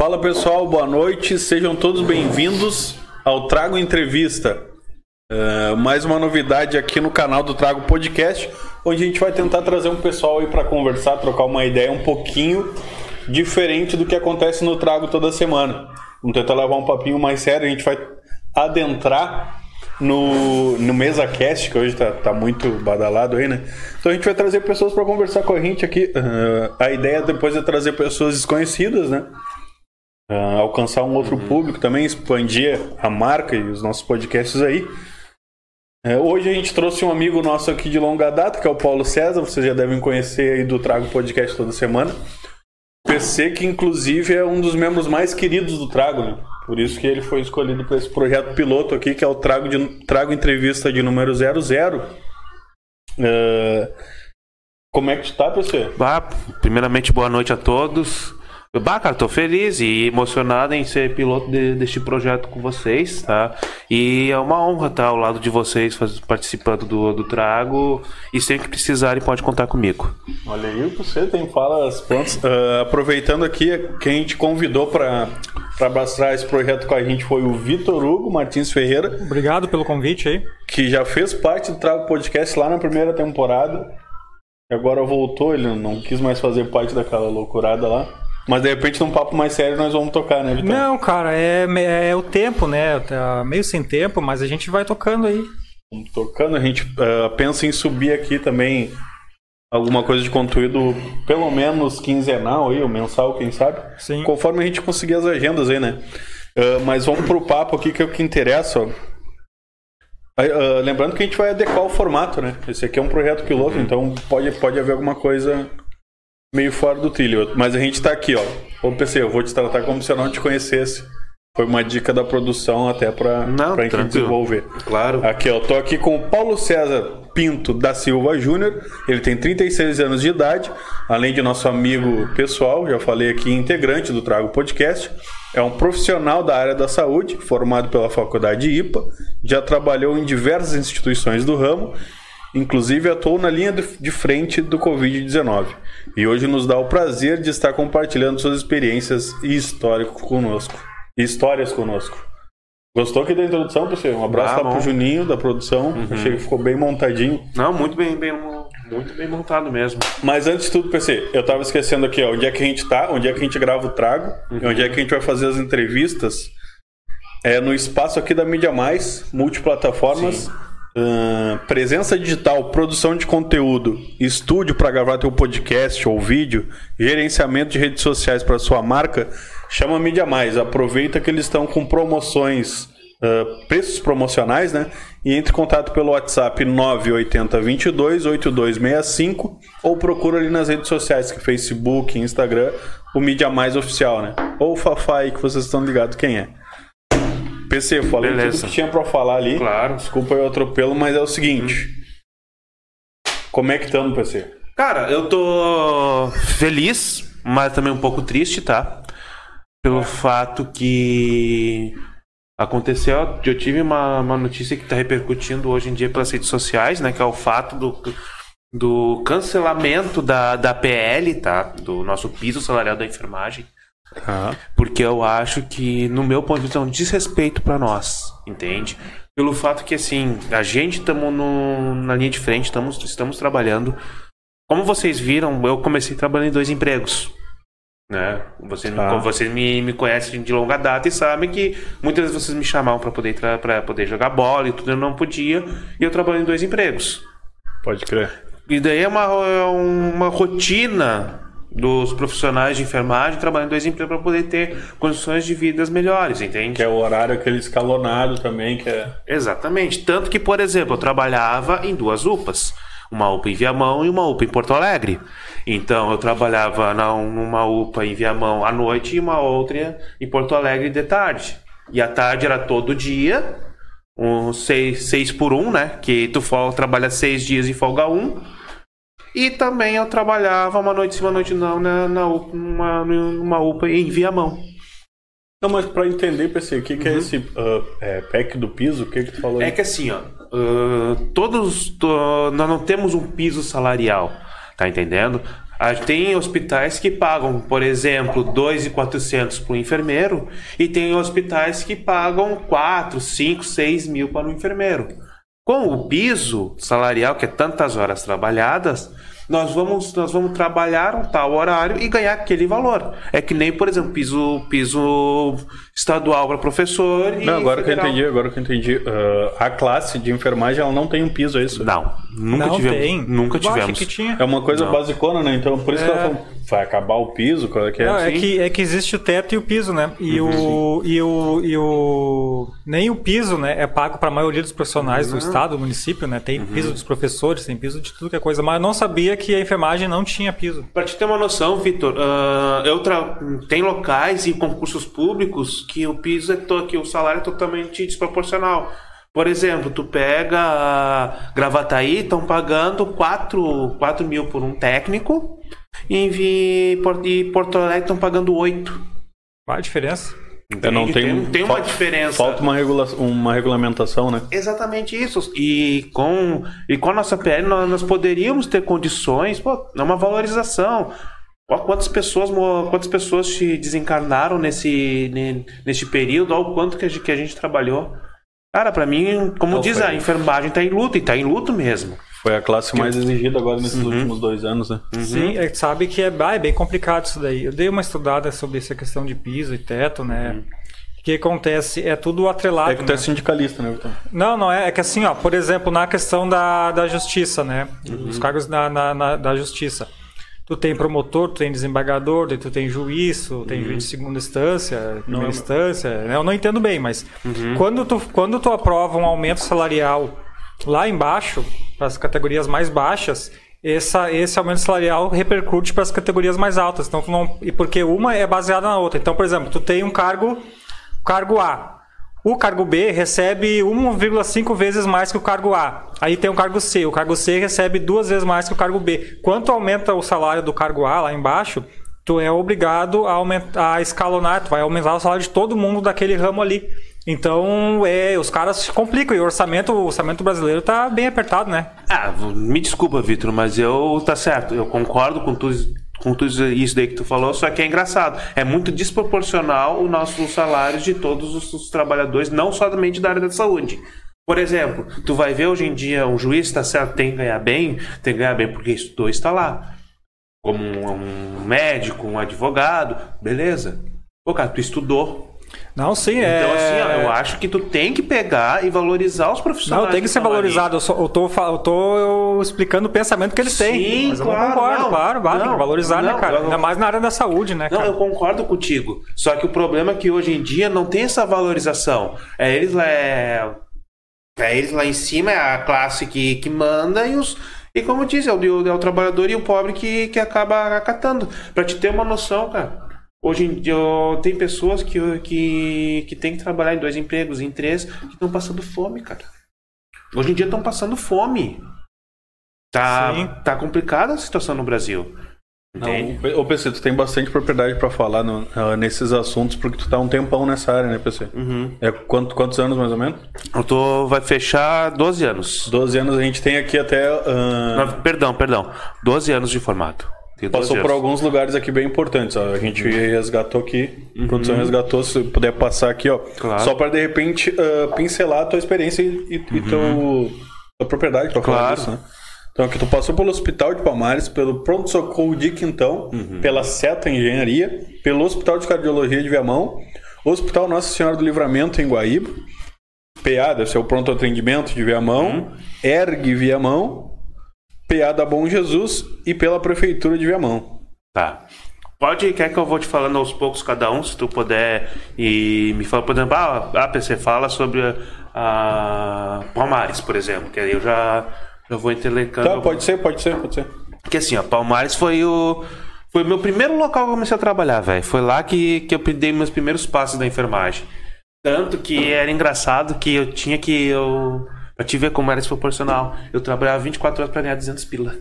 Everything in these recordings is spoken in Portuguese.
Fala pessoal, boa noite, sejam todos bem-vindos ao Trago Entrevista. Uh, mais uma novidade aqui no canal do Trago Podcast, onde a gente vai tentar trazer um pessoal aí para conversar, trocar uma ideia um pouquinho diferente do que acontece no Trago toda semana. Vamos tentar levar um papinho mais sério, a gente vai adentrar no, no MesaCast, que hoje tá, tá muito badalado aí, né? Então a gente vai trazer pessoas para conversar com a gente aqui. Uh, a ideia depois é trazer pessoas desconhecidas, né? Uh, alcançar um outro uhum. público também, expandir a marca e os nossos podcasts aí. Uh, hoje a gente trouxe um amigo nosso aqui de longa data, que é o Paulo César, vocês já devem conhecer aí do Trago Podcast toda semana. PC que inclusive é um dos membros mais queridos do Trago, né? Por isso que ele foi escolhido para esse projeto piloto aqui, que é o Trago, de, Trago Entrevista de número 00. Uh, como é que tu tá, PC? Bah, primeiramente, boa noite a todos. Bah, cara, tô feliz e emocionado em ser piloto de, deste projeto com vocês, tá? E é uma honra estar ao lado de vocês, faz, participando do, do Trago. E sempre que precisarem, pode contar comigo. Olha aí, você tem falas prontas. Uh, aproveitando aqui, quem a gente convidou para para abraçar esse projeto com a gente foi o Vitor Hugo Martins Ferreira. Obrigado pelo convite aí. Que já fez parte do Trago Podcast lá na primeira temporada. E agora voltou, ele não quis mais fazer parte daquela loucurada lá. Mas de repente num papo mais sério nós vamos tocar, né, Vitor? Não, cara, é, é o tempo, né? Tá meio sem tempo, mas a gente vai tocando aí. Vamos tocando, a gente uh, pensa em subir aqui também alguma coisa de conteúdo pelo menos quinzenal aí, ou mensal, quem sabe. Sim. Conforme a gente conseguir as agendas aí, né? Uh, mas vamos pro papo aqui que é o que interessa, ó. Uh, lembrando que a gente vai adequar o formato, né? Esse aqui é um projeto piloto, uhum. então pode, pode haver alguma coisa meio fora do trilho. Mas a gente tá aqui, ó. Ô PC, eu vou te tratar como se eu não te conhecesse. Foi uma dica da produção até para a gente desenvolver. Claro. Aqui, ó, tô aqui com o Paulo César Pinto da Silva Júnior. Ele tem 36 anos de idade, além de nosso amigo pessoal, já falei aqui, integrante do Trago Podcast. É um profissional da área da saúde, formado pela Faculdade IPA, já trabalhou em diversas instituições do ramo, inclusive atuou na linha de frente do Covid-19. E hoje nos dá o prazer de estar compartilhando suas experiências e histórico conosco histórias conosco. Gostou aqui da introdução, pessoal? Um abraço ah, lá pro Juninho da produção. Uhum. Achei que ficou bem montadinho. Não, muito bem, bem, muito bem montado mesmo. Mas antes de tudo, PC, eu tava esquecendo aqui, ó, onde é que a gente tá, onde é que a gente grava o trago, uhum. onde é que a gente vai fazer as entrevistas. É no espaço aqui da Mídia Mais, multiplataformas. Uh, presença digital, produção de conteúdo, estúdio para gravar teu podcast ou vídeo, gerenciamento de redes sociais para sua marca Chama a Mídia Mais. Aproveita que eles estão com promoções, uh, preços promocionais, né? E entre em contato pelo WhatsApp 980 22 8265 ou procura ali nas redes sociais, que é Facebook, Instagram, o Mídia Mais Oficial, né? Ou o Fafai, que vocês estão ligados quem é. PC, falei Beleza. tudo que tinha para falar ali. Claro. Desculpa o atropelo, mas é o seguinte. Hum. Como é que estamos, PC? Cara, eu tô feliz, mas também um pouco triste, tá? pelo fato que aconteceu. Eu tive uma, uma notícia que está repercutindo hoje em dia pelas redes sociais, né? Que é o fato do, do cancelamento da, da PL, tá? Do nosso piso salarial da enfermagem. Porque eu acho que, no meu ponto de vista, é um desrespeito para nós, entende? Pelo fato que, assim, a gente estamos na linha de frente, estamos, estamos trabalhando. Como vocês viram, eu comecei trabalhando em dois empregos. Né? Você, ah. vocês me, me conhecem de longa data e sabem que muitas vezes vocês me chamavam para poder, para poder jogar bola e tudo, eu não podia. E eu trabalho em dois empregos. Pode crer. E daí é uma, é uma rotina dos profissionais de enfermagem trabalhando em dois empregos para poder ter condições de vidas melhores, entende? Que é o horário aquele escalonado também, que é... Exatamente. Tanto que, por exemplo, eu trabalhava em duas UPAs. Uma UPA em Viamão e uma UPA em Porto Alegre. Então eu trabalhava numa UPA em Viamão à noite e uma outra em Porto Alegre de tarde. E à tarde era todo dia, um seis, seis por um, né? Que tu folga, trabalha seis dias e folga um. E também eu trabalhava uma noite sim, uma noite não, na, na UPA, numa, numa UPA em Viamão. Não, mas para entender, PC, o que, que é uhum. é esse uh, é, PEC do piso? O que, que tu falou aí? É que assim, ó, uh, todos, nós não temos um piso salarial. Tá entendendo? Tem hospitais que pagam, por exemplo, 2.400 para o enfermeiro e tem hospitais que pagam 4, 5, 6 mil para o enfermeiro. Com o piso salarial, que é tantas horas trabalhadas, nós vamos, nós vamos trabalhar um tal horário e ganhar aquele valor. É que nem, por exemplo, piso, piso estadual para professor e Não, agora que eu federal. entendi, agora que eu entendi. ah, a classe de enfermagem ela não tem um piso, é isso? Não, nunca não tivemos. tem. Nunca Eu acho tivemos. que tinha. É uma coisa Não. basicona, né? Então por isso que É. ela falou, vai acabar o piso, qual é que é? Não, é sim. que, é que existe o teto e o piso, né? E, Uhum, o, e, o, e o. Nem o piso, né? É pago para a maioria dos profissionais Uhum. do estado, do município, né? Tem piso dos professores, tem piso de tudo que é coisa. Mas eu não sabia que a enfermagem não tinha piso. Pra te ter uma noção, Vitor, ah, eu tra... tem locais e concursos públicos que o piso é to... que o salário é totalmente desproporcional. Por exemplo, tu pega a Gravataí, estão pagando 4, 4 mil por um técnico, e em Vi- Por- e Porto Alegre estão pagando 8. Qual a diferença? É, não tem, tem, tem uma falta- diferença. Falta uma, regula uma regulamentação, né? Exatamente isso. E com, e com a nossa PL nós, nós poderíamos ter condições, pô, é uma valorização. Ó, quantas pessoas, quantas pessoas se desencarnaram nesse, ne- nesse período, olha o quanto que a gente, que a gente trabalhou. Cara, pra mim, como Não, diz, foi. a enfermagem tá em luta, e tá em luto mesmo. Foi a classe mais exigida agora nesses Uhum. últimos dois anos, né? Sim, é, sabe que é, ah, é bem complicado isso daí. Eu dei uma estudada sobre essa questão de piso e teto, né? Uhum. O que acontece? É tudo atrelado. É que tu é né? sindicalista, né, Vitor? Não, não é. É que assim, ó, por exemplo, na questão da, da justiça, né? Uhum. Os cargos na, na- na- da justiça. Tu tem promotor, tu tem desembargador, tu tem juiz, tu tem juiz de segunda instância, primeira é- instância. né? Eu não entendo bem, mas quando, tu, quando tu aprova um aumento salarial lá embaixo, para as categorias mais baixas, essa, esse aumento salarial repercute para as categorias mais altas. Então, não, e porque uma é baseada na outra. Então, por exemplo, tu tem um cargo, cargo A. O cargo B recebe 1,5 vezes mais que o cargo A. Aí tem o cargo C. O cargo C recebe duas vezes mais que o cargo B. Quanto aumenta o salário do cargo A lá embaixo, tu é obrigado a, aumentar, a escalonar, tu vai aumentar o salário de todo mundo daquele ramo ali. Então, é, os caras se complicam e o orçamento, o orçamento brasileiro tá bem apertado, né? Ah, me desculpa, Vitor, mas eu tá certo. Eu concordo com tudo, com tudo isso daí que tu falou, só que é engraçado. É muito desproporcional o nosso salário de todos os, os trabalhadores, não somente da área da saúde. Por exemplo, tu vai ver hoje em dia um juiz, tá certo, tem que ganhar bem, tem que ganhar bem porque estudou e está lá. Como um, um médico, um advogado, beleza. Pô, cara, tu estudou. Não, sim, é. Então, assim, ó, eu acho que tu tem que pegar e valorizar os profissionais. Não, tem que ser valorizado. Eu, só, eu, tô, eu tô explicando o pensamento que eles têm. Sim, Mas eu claro, não concordo, não. claro, tem que valorizar, né, não, cara? eu- Ainda mais na área da saúde, né, Não, cara? eu concordo contigo. Só que o problema é que hoje em dia não tem essa valorização. É eles lá, é, é eles lá em cima, é a classe que, que manda e os. E como diz, é o, é o trabalhador e o pobre que, que acaba acatando. Pra te ter uma noção, cara. Hoje em dia tem pessoas que, que, que tem que trabalhar em dois empregos, em três, que estão passando fome, cara. Hoje em dia estão passando fome. Tá, Sim. tá complicada a situação no Brasil. Entende? Não, ô PC, tu tem bastante propriedade pra falar no- ah, nesses assuntos, porque tu tá um tempão nessa área, né, PC? Uhum. É quanto- quantos anos mais ou menos? Eu tô. Vai fechar 12 anos. 12 anos a gente tem aqui até. ah, Não, perdão, perdão. 12 anos de formato. Tenho 12 Passou por alguns lugares aqui bem importantes. Ó. A gente Uhum. resgatou aqui, a produção resgatou, se puder passar aqui, ó. Claro. Só para de repente ah, pincelar a tua experiência e, e teu, tua propriedade para falar Uhum. Claro. disso, né? Então aqui tu passou pelo Hospital de Palmares, pelo Pronto Socorro de Quintão, Uhum. pela Seta Engenharia, pelo Hospital de Cardiologia de Viamão, Hospital Nossa Senhora do Livramento em Guaíba, PA, deve ser o Pronto Atendimento de Viamão, Uhum. ERG Viamão, PA da Bom Jesus e pela Prefeitura de Viamão. Tá. Pode, quer que eu vou te falando aos poucos cada um, se tu puder e me fala, por exemplo, ah, a PC fala sobre a Palmares, por exemplo, que aí eu já, já vou interlecando. Tá, pode ser, pode ser, pode ser. Porque assim, ó, Palmares foi o. Foi o meu primeiro local que eu comecei a trabalhar, velho. Foi lá que, que eu dei meus primeiros passos da enfermagem. Tanto que era engraçado que eu tinha que. Eu, pra te ver como era desproporcional. Eu trabalhava 24 horas pra ganhar 200 pila.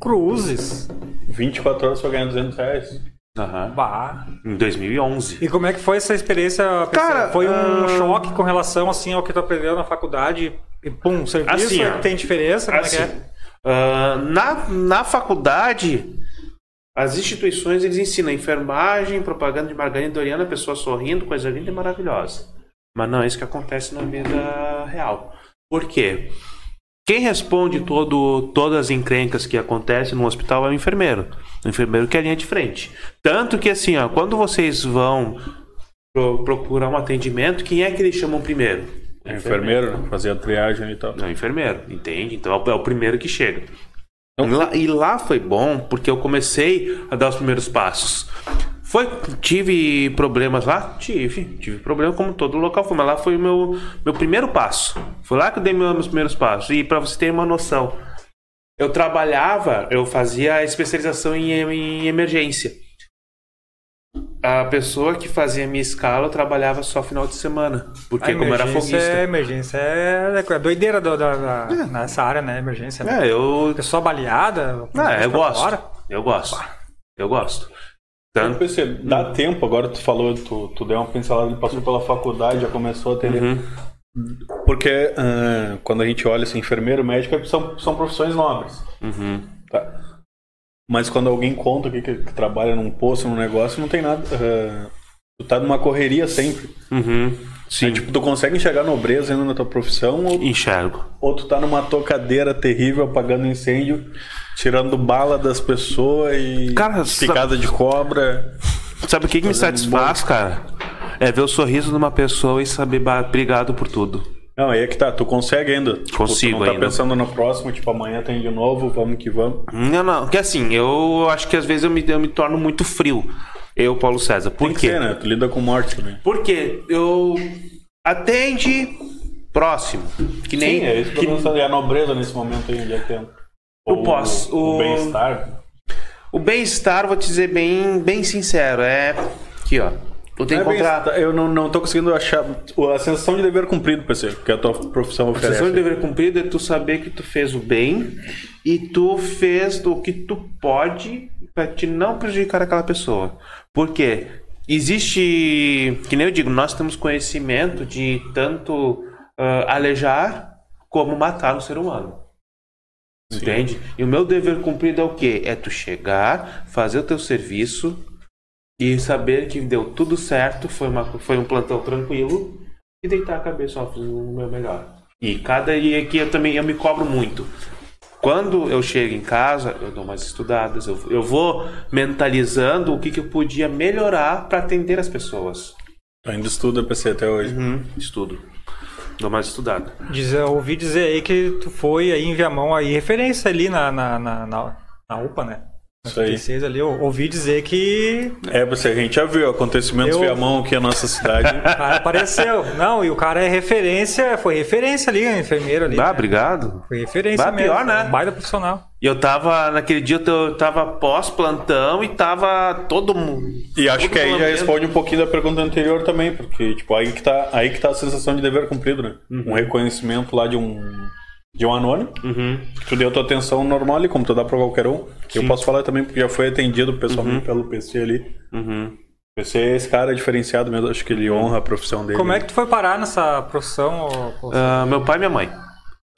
Cruzes. 24 horas pra ganhar 200 reais. Aham. Bah. Em 2011. E como é que foi essa experiência? Cara, foi um ah, choque com relação assim ao que tu aprendeu na faculdade e pum, serviço Assim, ó. tem diferença, como é que Assim, é? ah, na, na faculdade, As instituições eles ensinam enfermagem, propaganda de margarina doriana, a pessoa sorrindo, coisa linda e maravilhosa. Mas não é isso que acontece na vida real. Por quê? Quem responde todo, todas as encrencas que acontecem no hospital é o enfermeiro. O enfermeiro que é a linha de frente. Tanto que assim, ó, quando vocês vão pro- procurar um atendimento, quem é que eles chamam primeiro? É enfermeiro, né? Fazia triagem e tal. Não, enfermeiro, entende? Então é o- é o primeiro que chega. E lá, e lá foi bom porque eu comecei a dar os primeiros passos. Foi, tive problemas lá? Tive. Tive problema como todo local foi, mas lá foi o meu, meu primeiro passo. Foi lá que eu dei meu- meus primeiros passos. E para você ter uma noção, eu trabalhava, eu fazia a especialização em, em emergência. A pessoa que fazia minha escala eu trabalhava só final de semana. Porque como era emergência foguista. É, emergência é, é doideira do- da, da- nessa área, né? Emergência. né? É, eu Pessoa baleada. Ah, eu gosto. Eu gosto. Eu gosto. Eu Tanto. pensei, dá tempo, agora tu falou, tu, tu deu uma pincelada, ele passou pela faculdade, já começou a ter. Uhum. Porque ah, quando a gente olha assim, enfermeiro, médico, são, são profissões nobres. Uhum. Tá? Mas quando alguém conta que, que, que trabalha num posto, num negócio, não tem nada. ah, tu tá numa correria sempre. Uhum. Sim. Aí, tipo, tu consegue enxergar nobreza ainda na tua profissão ou, Enxergo. ou tu tá numa tocadeira terrível apagando incêndio, tirando bala das pessoas e Cara, picada de cobra. Sabe o que, que me satisfaz, cara? É ver o sorriso de uma pessoa e saber obrigado por tudo. Não, aí é que tá, tu consegue ainda. Tipo, Consigo tu não tá ainda. pensando no próximo, tipo, amanhã tem de novo, vamos que vamos. Não, não. Porque assim, eu acho que às vezes eu me, eu me torno muito frio. Eu, Paulo César. Por Tem quê? ser, né? Tu lida com morte também. Porque eu atende próximo. Que nem. Sim, é isso que, que- a nobreza nesse momento aí, onde é que tem? O pós- O, o- bem-estar. O bem-estar, vou te dizer bem, bem sincero, é. Aqui, ó. Não que é bem-estar, eu não, não tô conseguindo achar a sensação de dever cumprido, PC, que a tua profissão A oferece. sensação de dever cumprido é tu saber que tu fez o bem e tu fez o que tu pode para te não prejudicar aquela pessoa. Por quê? Existe, que nem eu digo, nós temos conhecimento de tanto ah, alejar como matar um ser humano. Entende? E o meu dever cumprido é o quê? É tu chegar, fazer o teu serviço e saber que deu tudo certo, foi, uma, foi um plantão tranquilo e deitar a cabeça, ó, fiz o meu melhor. E cada e aqui eu também eu me cobro muito. Quando eu chego em casa, eu dou umas estudadas, eu, eu vou mentalizando o que, que eu podia melhorar para atender as pessoas. Ainda estuda PC até hoje. Uhum, estudo. Dou mais estudada. Diz, eu ouvi dizer aí que tu foi aí em Viamão aí, referência ali na, na, na, na, na UPA, né? Na Isso aí. 36 ali, eu ouvi dizer que É, você, a gente já viu acontecimentos Eu- Viamão aqui na nossa cidade. o cara apareceu. Não, e o cara é referência, foi referência ali, enfermeiro ali. Ah, né? obrigado. Foi referência Bah, mesmo. pior, né? Um baita profissional. E eu tava, naquele dia eu tava pós-plantão e tava todo mundo. E acho todo que aí já responde um pouquinho da pergunta anterior também, porque, tipo, aí que tá, aí que tá a sensação de dever cumprido, né? Um reconhecimento lá de um, de um anônimo, Uhum. que tu deu tua atenção normal ali, como tu dá pra qualquer um. Eu posso falar também, porque já foi atendido pessoalmente pelo PC ali. Uhum. O PC é esse cara diferenciado mesmo, acho que ele honra a profissão dele. Como é que tu foi parar nessa profissão? ô, ô, Ah, meu pai e minha mãe.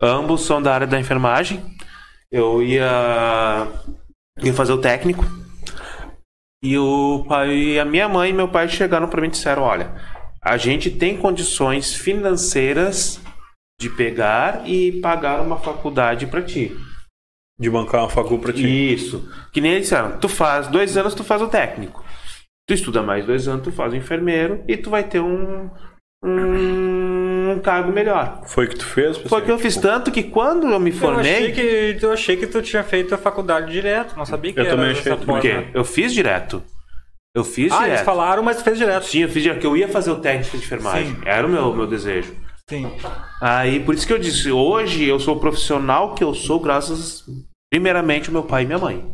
Ambos são da área da enfermagem. Eu ia, ia fazer o técnico. E o pai, a minha mãe e meu pai chegaram para mim e disseram: Olha, a gente tem condições financeiras de pegar e pagar uma faculdade para ti. De bancar uma facu pra ti. Isso. Que nem eles disseram: Tu faz dois anos, tu faz o técnico. Tu estuda mais dois anos, tu faz o enfermeiro e tu vai ter um, um, um cargo melhor. Foi o que tu fez? PC? Foi o que eu fiz tanto que quando eu me Eu achei, formei. que, eu achei que tu tinha feito a faculdade direto, não sabia que Eu era também achei. Por quê? Eu fiz direto. Eu fiz Ah, eles direto. falaram, mas tu fez direto. Sim, eu fiz direto, porque eu ia fazer o técnico de enfermagem. Sim. Era o meu, meu desejo. Sim. Aí, por isso que eu disse, hoje eu sou o profissional que eu sou graças, primeiramente, ao meu pai e minha mãe.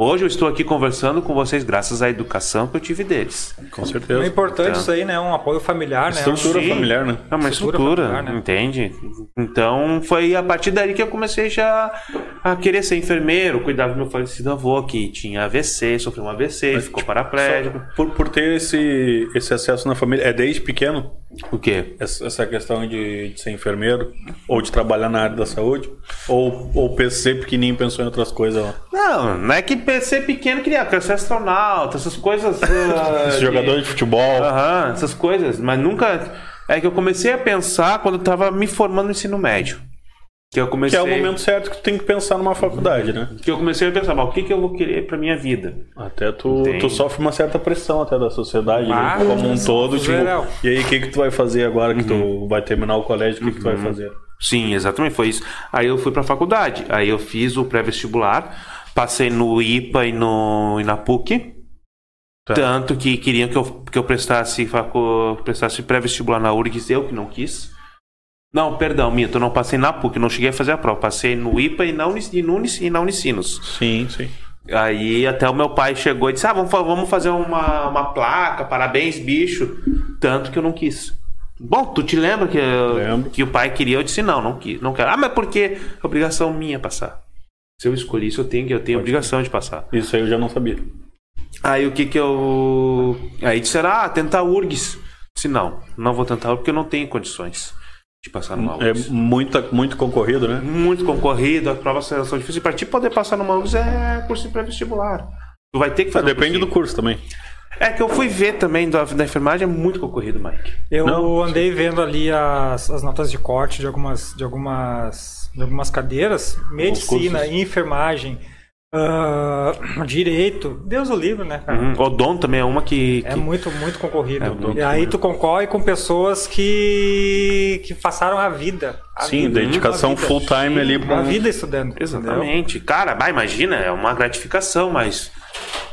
Hoje eu estou aqui conversando com vocês graças à educação que eu tive deles. Com certeza. É importante Então. isso aí, né? Um apoio familiar, né? Estrutura Sim. familiar, né? É uma Estrutura estrutura, familiar, né? entende? Então foi a partir daí que eu comecei já a querer ser enfermeiro, cuidar do meu falecido avô que tinha AVC, sofreu um AVC, ficou paraplégico. Só por, por ter esse, esse acesso na família. É desde pequeno? O quê? Essa essa questão de, de ser enfermeiro, ou de trabalhar na área da saúde, ou, ou PC pequenininho pensou em outras coisas lá. Não, não é que ser pequeno queria, quero ser astronauta, essas coisas. ah, Esse de- jogador de futebol. Aham, essas coisas. Mas nunca. É que eu comecei a pensar quando eu tava me formando no ensino médio. Que eu Que comecei. é o momento certo que tu tem que pensar numa faculdade, né? Que eu comecei a pensar, mas o que, que eu vou querer pra minha vida? Até tu, Entende? tu sofre uma certa pressão até da sociedade, Ah, né? como um todo. Tipo, geral. e aí, o que, que tu vai fazer agora que tu vai terminar o colégio? O que, que tu vai fazer? Sim, exatamente, foi isso. Aí eu fui pra faculdade. Aí eu fiz o pré-vestibular, passei no IPA e, no, e na PUC. Tá. Tanto que queriam que eu, que eu prestasse, facu, prestasse pré-vestibular na URGS, eu que não quis. Não, perdão, minto, eu não passei na PUC, não cheguei a fazer a prova. Passei no IPA e na, Unis, e Unis- e na Unicinos. Sim, sim. Aí até o meu pai chegou e disse: Ah, vamos, vamos fazer uma, uma placa, parabéns, bicho. Tanto que eu não quis. Bom, tu te lembra que, eu- que o pai queria? Eu disse: Não, não, quis, não quero. Ah, mas porque é obrigação minha passar. Se eu escolhi isso, eu tenho, eu tenho obrigação de passar. Isso aí eu já não sabia. Aí o que que eu. Aí disseram: Ah, tentar URGS. Disse: Não, não vou tentar porque eu não tenho condições de passar numa É URGS. muita, muito concorrido, né? Muito concorrido, as provas são difíceis. E pra ti poder passar numa URGS é curso pré-vestibular. Tu vai ter que Ah, fazer. um depende cursinho. do curso também. É que eu fui ver também da, da enfermagem, é muito concorrido, Mike. Eu Não, andei vendo ali as, as notas de corte de algumas, de algumas, de algumas cadeiras, medicina, enfermagem, ah, direito, Deus o livre, né, cara? Uhum. Odon também é uma que. É que- muito, muito concorrido. É muito e aí tu concorre com pessoas que, que passaram a vida. a Sim, vida, dedicação a vida. full time ali pra. A vida estudando. entendeu? Exatamente. Cara, vai, imagina, é uma gratificação, mas.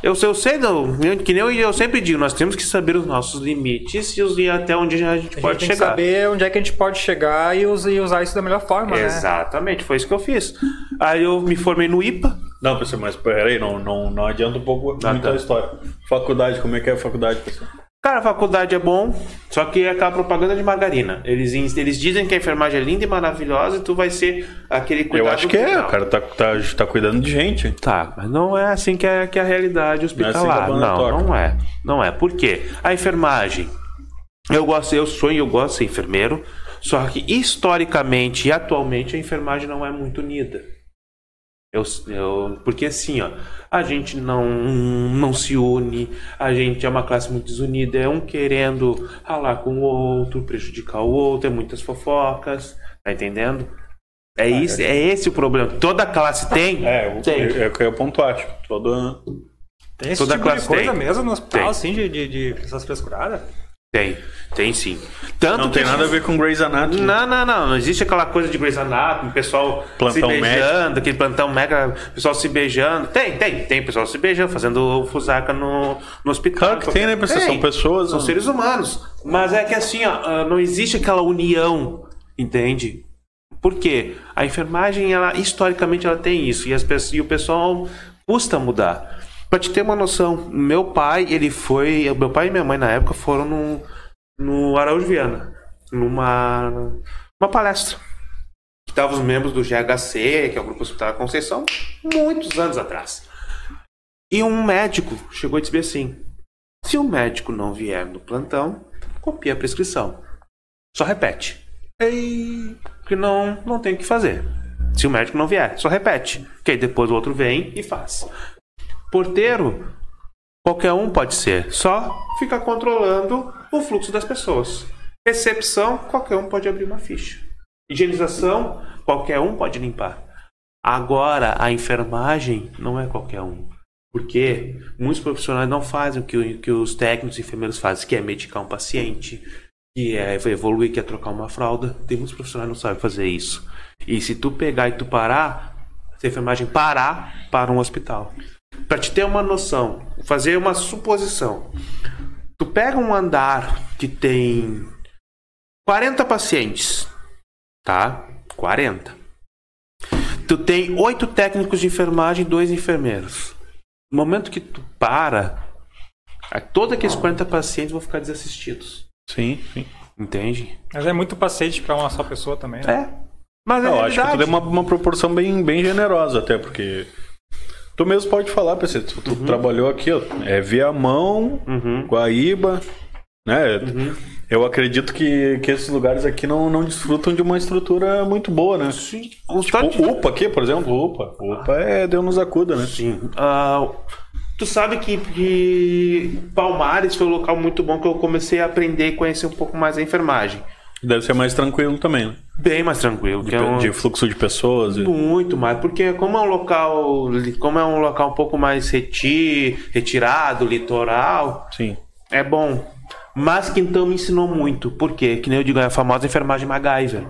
Eu, eu sei, eu- que nem eu, eu sempre digo, nós temos que saber os nossos limites e, os, e até onde a gente A gente pode que chegar. saber onde é que a gente pode chegar e, us- e usar isso da melhor forma, né? Exatamente, foi isso que eu fiz. Aí eu me formei no IPA. Não, pessoal, mas peraí, não, não, não adianta um pouco Ah, muito tá. a história. Faculdade, como é que é a faculdade, pessoal? Cara, a faculdade é bom, só que é aquela propaganda de margarina. Eles, eles dizem que a enfermagem é linda e maravilhosa e tu vai ser aquele cuidado Eu acho que é, o cara tá, tá, tá cuidando de gente. Tá, mas não é assim que é, que é a realidade Não é assim hospitalar. Não, toca. não é. Não é. Por quê? A enfermagem. Eu gosto, eu e eu gosto de ser enfermeiro. Só que historicamente e atualmente a enfermagem não é muito unida. Eu, eu, porque assim, ó, a gente não, não se une, a gente é uma classe muito desunida, é um querendo ralar com o outro, prejudicar o outro, é muitas fofocas, tá entendendo? É, isso, é esse o problema. Toda classe tem? É, o- tem. é, é o que eu ponto acho. Toda. Tem esse Toda tipo de classe coisa tem. mesmo no hospital, Tem. assim, de, de, de essas frescuradas? Tem, tem sim. Tanto Não tem nada a ver com Grey's Anatomy. Não, não, não. Não existe aquela coisa de Grey's Anatomy, pessoal Plantão se beijando, aquele plantão mega, pessoal se beijando. Tem, tem, tem pessoal se beijando, fazendo fusaca no, no hospital. Claro que tem, né, pessoal? São pessoas, São né? seres humanos. Mas é que assim, ó, ah, não existe aquela união, entende? Por quê? A enfermagem, ela, historicamente, ela tem isso. E, as, e o pessoal custa mudar. Pra te ter uma noção, meu pai, ele foi. Meu pai e minha mãe na época foram no, no Araújo Viana, numa uma palestra. Que estavam os membros do GHC, que é o Grupo Hospitalar Conceição, muitos anos atrás. E um médico chegou e disse assim: se o médico não vier no plantão, copia a prescrição. Só repete. Porque não, não tem o que fazer. Se o médico não vier, só repete. Que aí depois o outro vem e faz. Porteiro, qualquer um pode ser. Só fica controlando o fluxo das pessoas. Recepção, qualquer um pode abrir uma ficha. Higienização, qualquer um pode limpar. Agora, a enfermagem não é qualquer um. Porque muitos profissionais não fazem o que, que os técnicos e enfermeiros fazem, que é medicar um paciente, que é evoluir, que é trocar uma fralda. Tem muitos profissionais que não sabem fazer isso. E se tu pegar e tu parar, se a enfermagem parar, para um hospital. Para te ter uma noção, fazer uma suposição. Tu pega um andar que tem 40 pacientes, tá? 40. Tu tem oito técnicos de enfermagem e dois enfermeiros. No momento que tu para, a- todos aqueles 40 pacientes vão ficar desassistidos. Sim, sim. Entende? Mas é muito paciente pra uma só pessoa também, né? É. Mas é Eu acho que tu tem uma, uma proporção bem, bem generosa, até porque. Tu mesmo pode falar, PC. Tu, tu trabalhou aqui, ó. É Viamão, Uhum. Guaíba, né? Eu acredito que, que esses lugares aqui não, não desfrutam de uma estrutura muito boa, né? Sim. Tipo, UPA aqui, por exemplo, UPA. UPA é Deus nos acuda, né? Sim. Ah, tu sabe que, que Palmares foi um local muito bom que eu comecei a aprender e conhecer um pouco mais a enfermagem. Deve ser mais tranquilo também, né? Bem mais tranquilo. De, é um- de fluxo de pessoas. e- Muito mais, porque como é um local, como é um local um pouco mais reti, retirado, litoral, Sim. é bom. Mas Quintão me ensinou muito. Por quê? Que nem eu digo, é a famosa enfermagem MacGyver.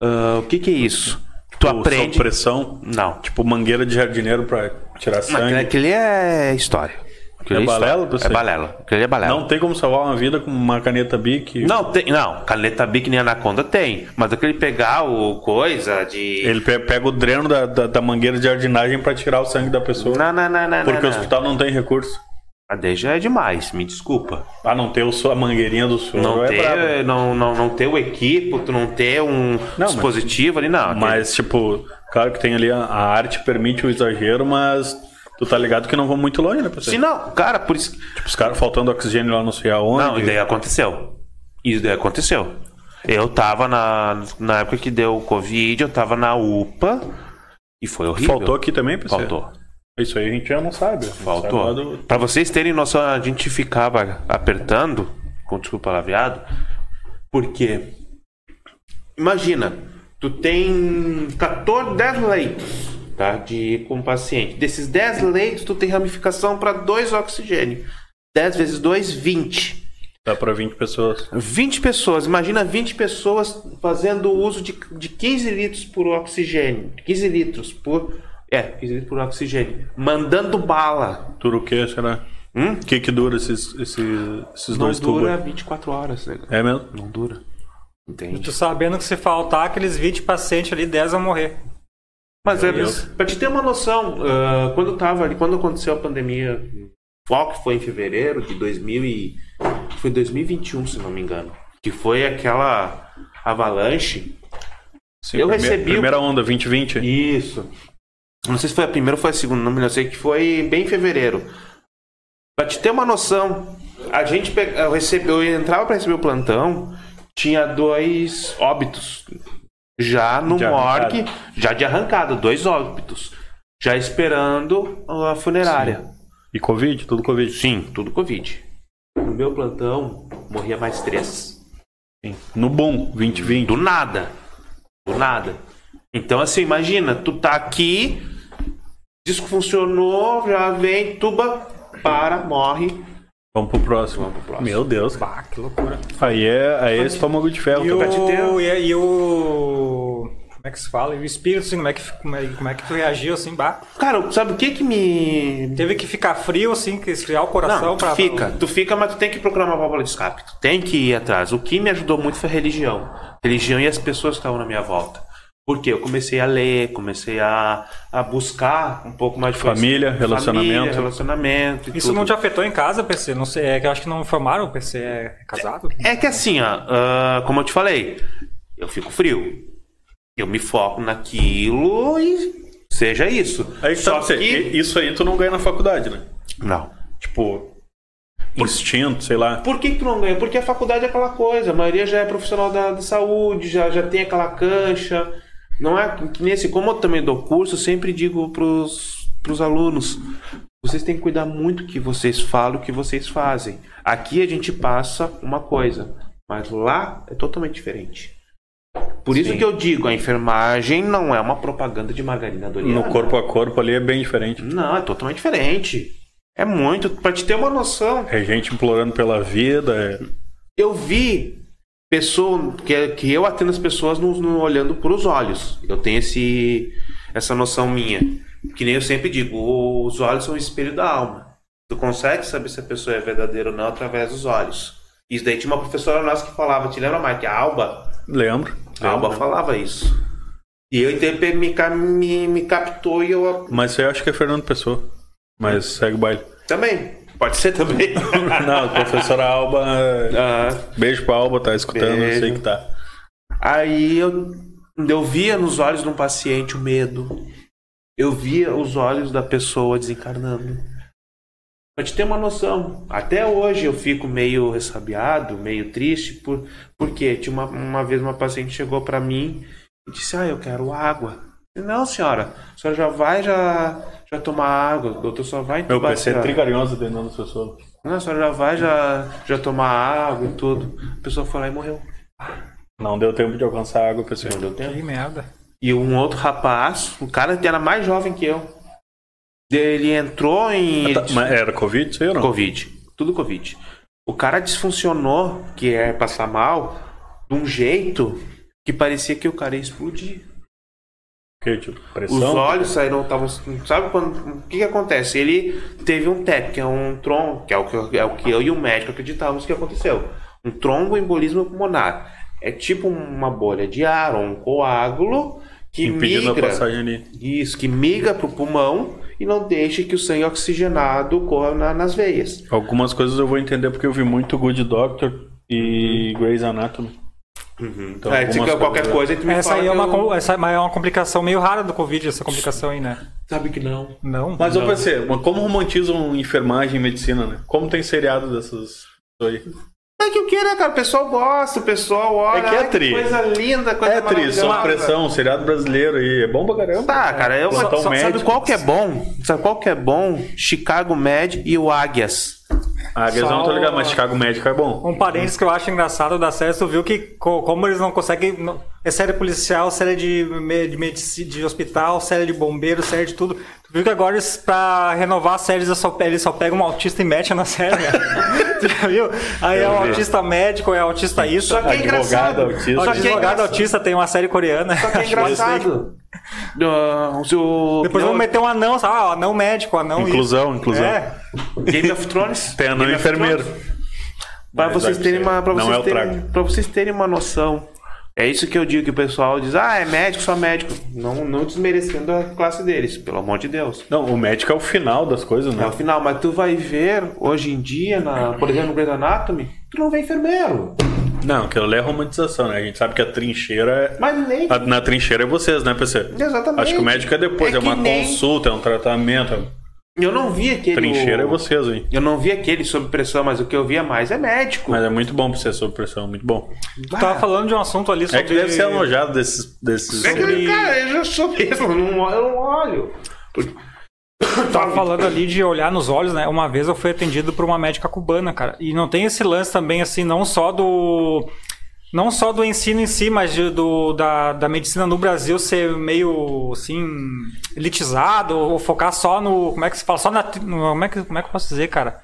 Ah, o que que é isso? Tu Tipo, aprende... pressão. Não. Tipo mangueira de jardineiro pra tirar Mas sangue. aquele é história. Aquele É história. balela pra você? É balela. Aquele é balela. Não tem como salvar uma vida com uma caneta Bic. Não, tem, não, caneta Bic nem Anaconda tem. Mas aquele pegar o coisa de. Ele pe- pega o dreno da, da, da mangueira de jardinagem pra tirar o sangue da pessoa. Não, não, não, não. porque não, o hospital não tem recurso. A já é demais, me desculpa. Ah, não ter o, so- a mangueirinha do soro Não é ter, brabo. não, não, não ter o equipo, tu não ter um mas- dispositivo ali, não. Mas, tipo, claro que tem ali a, a arte permite o exagero, mas tu tá ligado que não vão muito longe, né, pessoal? Se não, cara, por isso. Tipo, os caras faltando oxigênio lá não sei aonde. Não, isso daí aconteceu. Isso daí aconteceu. Eu tava na, na época que deu o Covid, eu tava na UPA e foi horrível. Faltou aqui também, pessoal? Faltou. Isso aí a gente já não sabe. Faltou. Sabe do- Pra vocês terem noção, a gente ficava apertando, com desculpa palavreado, porque imagina, tu tem 14, 10 leitos, tá, de com paciente. Desses 10 leitos, tu tem ramificação para dois oxigênio. 10 vezes 2, 20. Dá pra 20 pessoas. 20 pessoas, imagina 20 pessoas fazendo uso de, de 15 litros por oxigênio. 15 litros por. É, 15 litros por oxigênio. Mandando bala. Dura o que, será? Hum? O que que dura esses, esses, esses Não dois tubos? dura aí? 24 horas, né? É mesmo? Não dura. Entende? Tu sabendo que se faltar aqueles 20 pacientes ali, 10 vão morrer. Mas é, pra te ter uma noção, ah, quando eu tava ali, quando aconteceu a pandemia, qual que foi em fevereiro de 2000 e... Foi 2021, se não me engano. Que foi aquela avalanche. Sim, Eu primeira, recebi Primeira onda, 2020. Isso. Não sei se foi a primeira ou foi a segunda, não me lembro. Sei que foi bem em fevereiro. Pra te ter uma noção, a gente pe- eu, recebi, eu entrava pra receber o plantão, tinha dois óbitos. Já no De morgue, arrancada. já de arrancada, dois óbitos. Já esperando a funerária. E Covid, tudo Covid. Sim, tudo Covid. No meu plantão, morria mais três. Sim. No boom, 2020. Do nada. Do nada. Então, assim, imagina, tu tá aqui, disco funcionou, já vem, tuba, para, morre. Vamos pro próximo. Vamos pro próximo. Meu Deus. Bah, que loucura. Aí é, aí é estômago de ferro. E o, e, e o. Como é que se fala? E o espírito, assim, como é que, como é, como é que tu reagiu, assim, bah? Cara, sabe o que que me... Teve que ficar frio, assim, que esfriar o coração Não, tu pra. fica, tu fica, mas tu tem que procurar uma válvula de escape. Tu tem que ir atrás. O que me ajudou muito foi a religião. Religião e as pessoas que estavam na minha volta. Porque eu comecei a ler, comecei a, a buscar um pouco mais de Família, conhecimento. relacionamento. Família, relacionamento e Isso tudo. não te afetou em casa, PC? Não sei, é que eu acho que não informaram, o PC é casado? É que assim, ó, ah, como eu te falei, eu fico frio. Eu me foco naquilo e seja isso. Aí tá Só você, que... Isso aí tu não ganha na faculdade, né? Não. Tipo, instinto, sei lá. Por que, que tu não ganha? Porque a faculdade é aquela coisa. A maioria já é profissional da, da saúde, já, já tem aquela cancha. Não é que nesse, como eu também dou curso, eu sempre digo pros, pros alunos: vocês têm que cuidar muito o que vocês falam, o que vocês fazem. Aqui a gente passa uma coisa, mas lá é totalmente diferente. Por isso Sim. que eu digo, a enfermagem não é uma propaganda de margarina Doriana. No corpo a corpo ali é bem diferente. Não, é totalmente diferente. É muito. Pra te ter uma noção, É gente implorando pela vida. é- eu vi pessoa que, que eu atendo as pessoas no, no- olhando para os olhos. Eu tenho esse essa noção minha. Que nem eu sempre digo, os olhos são o espelho da alma. Tu consegue saber se a pessoa é verdadeira ou não através dos olhos. Isso daí tinha uma professora nossa que falava, te lembra, Mike? A Alba? Lembro. A Alba lembro. falava isso. E eu então, me, me, me captou e eu Mas eu acho que é Fernando Pessoa. Mas segue o baile. também. Pode ser também. Não, professora Alba. Ah, Beijo pra Alba, tá escutando, eu sei Beijo. que tá. Aí eu, eu via nos olhos de um paciente o medo. Eu via os olhos da pessoa desencarnando. Pra te ter uma noção, até hoje eu fico meio ressabiado, meio triste, por, porque tinha uma, uma vez uma paciente chegou para mim e disse, ah, eu quero água. Não, senhora, a senhora já vai já, já tomar água, o doutor só vai Meu PC é senhora." tricarinhoso dentro das pessoas. Não, a senhora já vai já, já tomar água e tudo. A pessoa foi lá e morreu. Não deu tempo de alcançar água, PC. Não deu tempo. Que merda. E um outro rapaz, o cara era mais jovem que eu. Ele entrou em. Tá, mas era Covid isso aí ou não? Covid. Tudo Covid. O cara disfuncionou, que é passar mal, de um jeito que parecia que o cara ia explodir. Que, tipo, pressão? Os olhos saíram, estavam. Sabe quando. O que, que acontece? Ele teve um TEP, que é um tronco, que é o que, eu- é o que eu e o médico acreditávamos que aconteceu. Um tromboembolismo pulmonar. É tipo uma bolha de ar ou um coágulo que Impedindo a migra. passagem ali. Isso, que migra para o pulmão e não deixa que o sangue oxigenado corra na- nas veias. Algumas coisas eu vou entender porque eu vi muito Good Doctor e Grey's Anatomy. Então, é, se qualquer coisas- coisa, aí tu me Essa fala aí é uma, eu- essa é uma complicação meio rara do Covid, essa complicação aí, né? Sabe que não. Não. Mas, ô PC, mas como romantizam enfermagem e medicina, né? Como tem seriado dessas aí? É que o que, né, cara? O pessoal gosta, o pessoal olha. É que é ai, tri. coisa linda, coisa É, Tri, maravilhosa. pressão, seriado brasileiro aí. É bom pra caramba. Tá, cara, eu só- sabe médico. qual que é bom? Sabe qual que é bom? Chicago Med e o Águias. Ah, eles não tô ligado, mas Chicago Médico é bom. Um parênteses que eu acho engraçado da série, tu viu que co- como eles não conseguem. é série policial, série de, de, medici- de hospital, série de bombeiro, série de tudo. Tu viu que agora eles, pra renovar as séries, eles só, eles só pegam um autista e metem na série, cara. tu já viu? Aí é vi. autista médico, é o autista isso. Só que é Advogado engraçado. autista. O Só que é advogado engraçado. autista tem uma série coreana. Só que é engraçado. Ah, se o- Depois que vamos meter um anão, sabe? Ah, anão médico, anão Inclusão, isso. inclusão. É. Game of Thrones. Tem anão Game enfermeiro. Pra Mas vocês terem uma. Pra não vocês, é terem, pra vocês terem uma noção. É isso que eu digo que o pessoal diz, ah, é médico, só médico. Não, não desmerecendo a classe deles, pelo amor de Deus. Não, o médico é o final das coisas, É né? o final, mas tu vai ver hoje em dia, na, por exemplo, no Grey's Anatomy, tu não vê enfermeiro. Não, aquilo ali é romantização, né? A gente sabe que a trincheira é. Mas nem. a- na trincheira é vocês, né, PC? Exatamente. Acho que o médico é depois, É é, uma nem- consulta, é um tratamento. Eu não vi aquele. Trincheira é vocês, hein? Eu não vi aquele sob pressão, mas o que eu via mais é médico. Mas é muito bom pra ser sob pressão, muito bom. Tu tava falando de um assunto ali sobre... É que deve ser alojado desses. desses... É que, sobre- cara, eu já sou mesmo, eu não, eu não olho. Tava falando ali de olhar nos olhos, né? Uma vez eu fui atendido por uma médica cubana, cara. E não tem esse lance também, assim, não só do. Não só do ensino em si, mas de- do, da, da medicina no Brasil ser meio, assim, elitizado, ou focar só no. Como é que se fala? Só na. no- como, é que, como é que eu posso dizer, cara?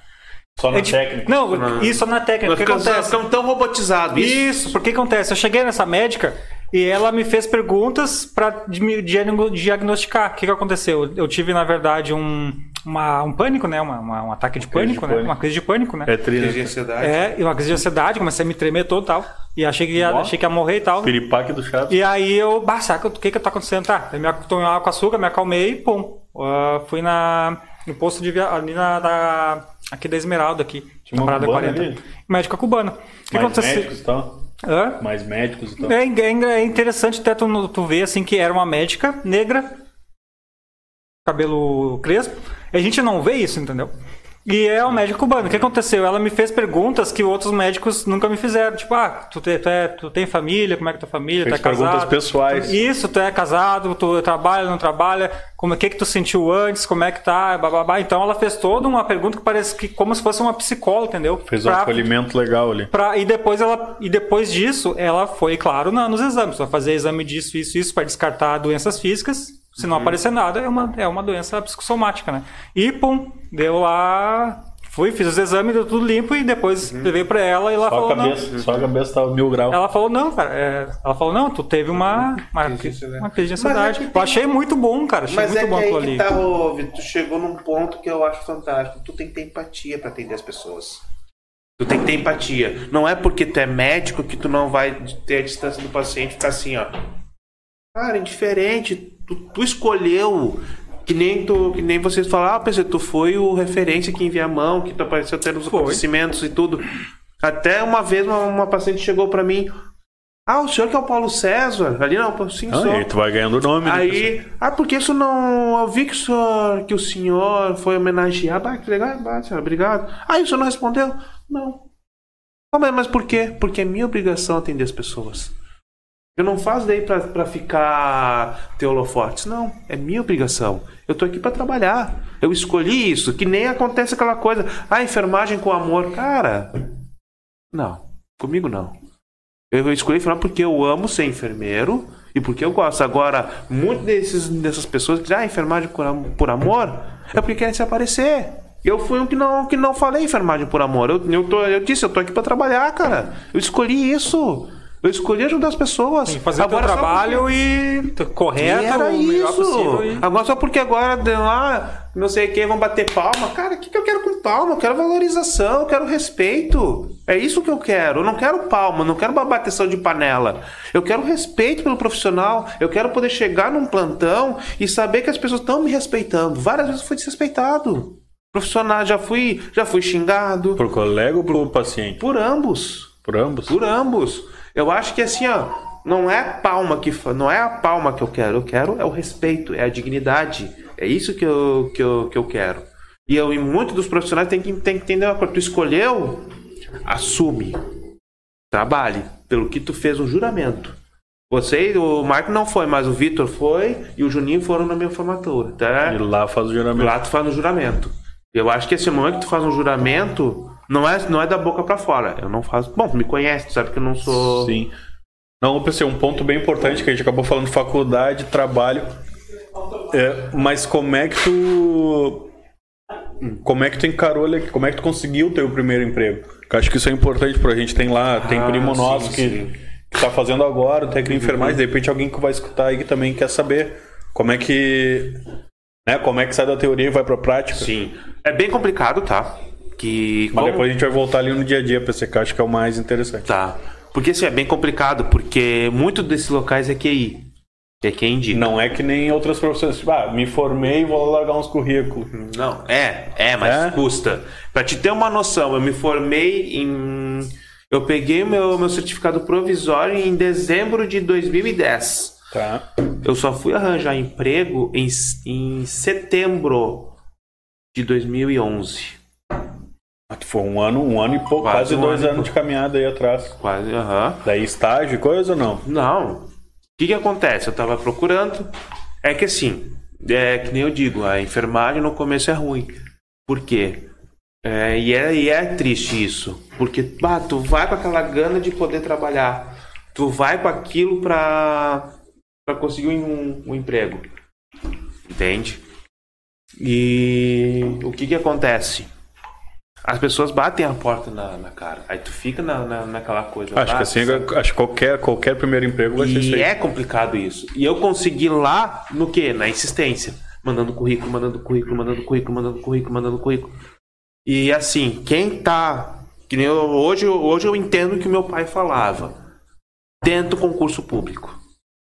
Só na É de- técnica. Não, isso na técnica. O Nós que ficamos, acontece? ficamos tão robotizados. Isso. Isso, porque acontece? Eu cheguei nessa médica e ela me fez perguntas para me diagno- diagnosticar. O que, que aconteceu? Eu tive, na verdade, um, uma- um pânico, né? Uma, uma- um ataque de Crise de pânico, né? pânico. Uma crise de pânico, né? É tri, Crise de né? ansiedade. É, e uma crise de ansiedade, comecei a me tremer todo e tal. E achei que ia, Nossa. achei que ia morrer e tal. Piripaque do Chaves. E aí eu, bah, sabe o que que tá acontecendo? Tá, eu me tomei água com açúcar, me acalmei e pum. Ah, fui na, no posto de via, ali na, da, aqui da Esmeralda, aqui, Tinha uma Parada cubana 40. ali? Médica cubana. O que aconteceu? médicos e tal. Hã? Mais médicos e tal. É, é- é interessante até tu, tu ver assim que era uma médica negra, cabelo crespo. A gente não vê isso, entendeu? E é uma médica cubana. O que aconteceu? Ela me fez perguntas que outros médicos nunca me fizeram. Tipo, ah, tu, te- tu, é- tu tem família? Como é que é tua família? Fez tu é casado? perguntas pessoais. Isso, tu é casado, tu trabalha, não trabalha? Como é que, que tu sentiu antes? Como é que tá? Bababá. Então ela fez toda uma pergunta que parece que como se fosse uma psicóloga, entendeu? Fez um Pra- acolhimento legal ali. Pra, e, depois ela, e depois disso, ela foi, claro, na- nos exames. Vai fazer exame disso, isso, isso, para descartar doenças físicas. Se Uhum. não aparecer nada, é uma, é uma doença psicossomática, né? E, pum, deu lá. Fui, fiz os exames, deu tudo limpo e depois levei pra ela e ela Uhum. Só a falou, não. cabeça, só a cabeça tava mil graus. Ela falou, não, cara. é, ela falou, não, tu teve uma, uma, Crise de ansiedade. uma crise de Mas é ansiedade. Eu tem- achei muito bom, cara. Achei Mas muito é bom aquilo ali. tá, ô, Vitor, tu chegou num ponto que eu acho fantástico. Tu tem que ter empatia pra atender as pessoas. Tu tem que ter empatia. Não é porque tu é médico que tu não vai ter a distância do paciente e ficar assim, ó. Cara, indiferente. Tu, tu escolheu. Que nem, tu, que nem vocês falaram, ah, PC, tu foi o referência aqui em Viamão, que tu apareceu tendo os Foi. acontecimentos e tudo. Até uma vez uma, uma paciente chegou pra mim, Ah, o senhor que é o Paulo César? Ali não, sim, Ah, e aí tu vai ganhando o nome. né, Aí, ah, porque isso não. Eu vi que o senhor, que o senhor foi homenageado. Ah, que legal, ah, senhora, obrigado. Aí o senhor não respondeu? Não. Ah, mas, mas por quê? Porque é minha obrigação atender as pessoas. Eu não faço daí pra ficar ter holofotes. Não, é minha obrigação. Eu tô aqui pra trabalhar. Eu escolhi isso, que nem acontece aquela coisa. Ah, enfermagem com amor. Cara, não. Comigo não. Eu escolhi enfermagem porque eu amo ser enfermeiro e porque eu gosto. Agora, muitas desses, dessas pessoas que dizem, ah, enfermagem por, am- por amor, é porque querem se aparecer. Eu fui um que não, que não falei enfermagem por amor. Eu, eu, tô- eu disse, eu tô aqui pra trabalhar, cara. Eu escolhi isso. Eu escolhi ajudar as pessoas. Tem que fazer o Agora, só trabalho e correto, E era o melhor isso. possível. e- Agora só porque agora lá, não sei o que, vão bater palma. Cara, o que, que eu quero com palma? Eu quero valorização, eu quero respeito. É isso que eu quero. Eu não quero palma, não quero bateção de panela. Eu quero respeito pelo profissional. Eu quero poder chegar num plantão e saber que as pessoas estão me respeitando. Várias vezes eu fui desrespeitado. Profissional, já fui, já fui xingado. Por colega ou por paciente? Por ambos. Por ambos? Por ambos. Eu acho que assim, ó, não é a palma que não é a palma que eu quero, eu quero é o respeito, é a dignidade. É isso que eu, que eu, que eu quero. E eu e muitos dos profissionais tem que, tem que entender uma coisa. Tu escolheu, assume. Trabalhe pelo que tu fez um juramento. Você, o Marco não foi, mas o Vitor foi e o Juninho foram na minha formatura, tá? E lá faz o juramento. Lá tu faz um juramento. Eu acho que esse momento que tu faz um juramento não é, não é da boca pra fora. Eu não faço. Bom, tu me conhece, tu sabe que eu não sou. Sim. Não, eu pensei, um ponto bem importante que a gente acabou falando de faculdade, trabalho. É, mas como é que tu. Como é que tu encarou, ele- como é que tu conseguiu o teu primeiro emprego? Eu acho que isso é importante pra gente. Tem lá, tem Ah, primo sim, nosso que, sim. Uhum. que tá fazendo agora, técnico de enfermagem, de repente alguém que vai escutar aí que também quer saber como é que. Né, como é que sai da teoria e vai pra prática. Sim. É bem complicado, tá? Que. Mas como- depois a gente vai voltar ali no dia a dia que eu acho que é o mais interessante. Tá. Porque assim, é bem complicado, porque muito desses locais é QI. É quem indica. Não é que nem outras profissões. Tipo, ah, me formei e vou largar uns currículos. Não, é, é, mas É? custa. Pra te ter uma noção, eu me formei em. Eu peguei o meu, meu certificado provisório em dezembro de 2010. Tá. Eu só fui arranjar emprego em, em setembro de 2011. Ah, Foi um ano, um ano e pouco, Quase quase, um dois ano anos de caminhada aí atrás. Quase, aham. Daí estágio coisa ou não? Não. O que, que acontece? Eu tava procurando. É que assim, é que nem eu digo, a enfermagem no começo é ruim. Por quê? É, e, é, e é triste isso. Porque bah, tu vai com aquela gana de poder trabalhar. Tu vai com aquilo pra, pra conseguir um, um emprego. Entende? E o que que acontece? As pessoas batem a porta na, na cara. Aí tu fica na, na, naquela coisa. Acho que "Ah, assim, sabe?" acho que qualquer, qualquer primeiro emprego vai ser isso E é complicado isso. E eu consegui lá no quê? Na insistência. Mandando currículo, mandando currículo, mandando currículo, mandando currículo, mandando currículo. E assim, quem tá. Que nem eu, hoje, hoje eu entendo o que meu pai falava. Tenta o concurso público.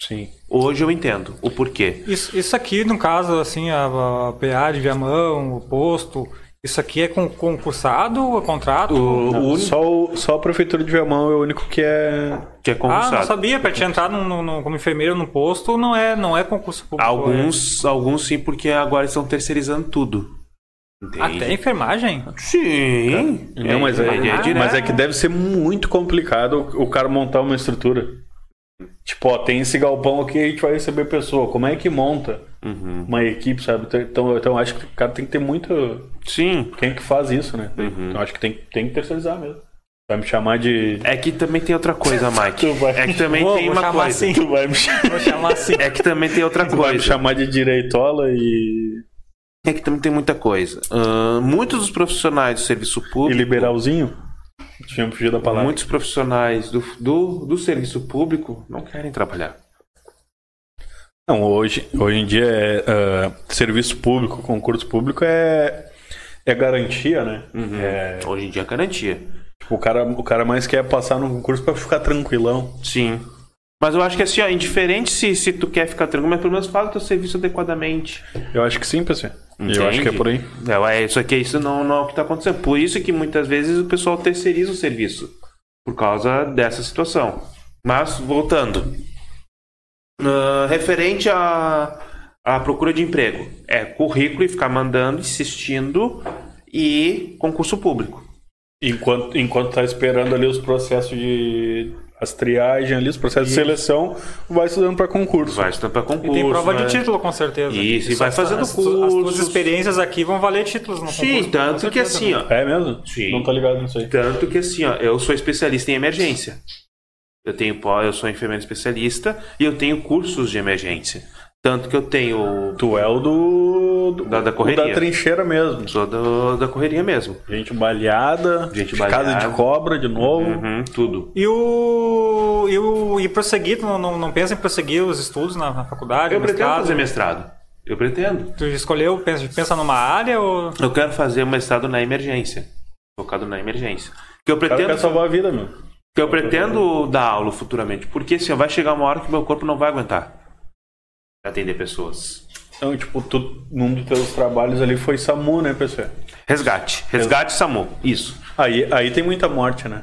Sim. Hoje eu entendo o porquê. Isso, isso aqui, no caso, assim, a, a PA de Viamão, o posto, isso aqui é com, concursado ou é contrato? O, Não, o único só, o- só a prefeitura de Viamão é o único que é. que é ah, concursado. não sabia. Para te entrar no, no- como enfermeiro no posto, não é, não é concurso público. Alguns, alguns sim, porque agora estão terceirizando tudo. É... Entende? Até enfermagem? Sim. Não, mas é, direto. mas é que deve ser muito complicado o o cara montar uma estrutura. Tipo, ó, tem esse galpão aqui, a gente vai receber pessoa. Como é que monta Uhum. uma equipe, sabe? Então, então acho que o cara tem que ter muito. Sim. Quem que faz isso, né? Uhum. Então acho que tem, tem que terceirizar mesmo. Vai me chamar de. É que também tem outra coisa, Mike. Tu vai- É que também Vou- tem vou uma chamar coisa. assim. Tu vai me, Vou chamar assim. É que também tem outra tu vai me coisa. chamar de direitola e. É que também tem muita coisa. Ahn, muitos dos profissionais do serviço e público. liberalzinho? Eu fugir da palavra. Muitos profissionais do, do, do serviço público não querem trabalhar. Não, hoje, hoje em dia é, ah, serviço público, concurso público é, é garantia, né? É, Hoje em dia é garantia. tipo, o, cara, o cara mais quer passar no concurso pra ficar tranquilão. Sim. Mas eu acho que assim, ó, indiferente se, se tu quer ficar tranquilo, mas pelo menos faz o teu serviço adequadamente. Eu acho que sim, PC. Eu Entende? acho que é por aí. É, é, isso aqui isso não, não é o que está acontecendo. Por isso que muitas vezes o pessoal terceiriza o serviço. Por causa dessa situação. Mas, voltando. Ah, referente à, à procura de emprego. É currículo e ficar mandando, insistindo e concurso público. Enquanto, enquanto tá esperando ali os processos de. As triagens ali, os processos de seleção, vai estudando para concurso. Vai estudando para concurso. E tem prova né? de título, com certeza. Isso, e vai As- fazendo as, As tuas cursos. experiências aqui vão valer títulos no Sim, concurso. com tanto que assim, né? ó. É mesmo? Sim. Não tô ligado nisso aí. Tanto que assim, ó, eu sou especialista em emergência. Eu tenho pó, eu sou enfermeiro especialista e eu tenho cursos de emergência. Tanto que eu tenho. Tu é o do. Do Da- da o correria. da trincheira mesmo. Sou do- da correria mesmo. Gente baleada, Gente casa baleada. de cobra de novo. Uhum, tudo. E o. E, o, e prosseguir, tu não, não, não pensa em prosseguir os estudos na, na faculdade? Eu pretendo fazer mestrado. Eu pretendo. Tu escolheu, pensa, pensa numa área ou. Eu quero fazer um mestrado na emergência. Focado na emergência. Que eu O cara pretendo. salvar a vida, meu. Que eu pretendo dar aula futuramente. Porque assim, vai chegar uma hora que meu corpo não vai aguentar atender pessoas. Então, tipo, tu, num dos teus trabalhos ali foi SAMU, né, pessoal? Resgate. Resgate SAMU. Isso. Aí, aí tem muita morte, né?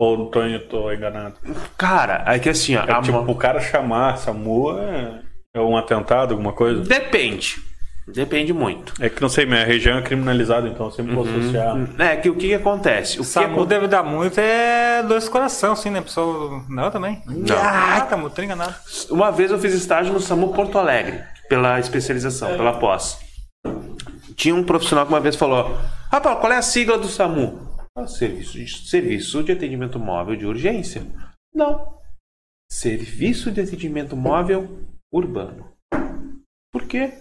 Ou tô, tô enganado? Cara, é que assim, ó. É, a tipo, o cara chamar SAMU é, é um atentado, alguma coisa? Depende. Depende muito. É que não sei, minha região é criminalizada, então eu sempre vou associar. É que o que, que acontece? O que SAMU acon- deve dar muito é dois coração, assim, né? Pessoa. Não, também? Não. Ah, tá muito enganado. Uma vez eu fiz estágio no SAMU Porto Alegre, pela especialização, pela pós. Tinha um profissional que uma vez falou: Rapaz, qual é a sigla do SAMU? Ah, serviço, de, serviço de Atendimento Móvel de Urgência. Não. Serviço de Atendimento Móvel Urbano. Por quê?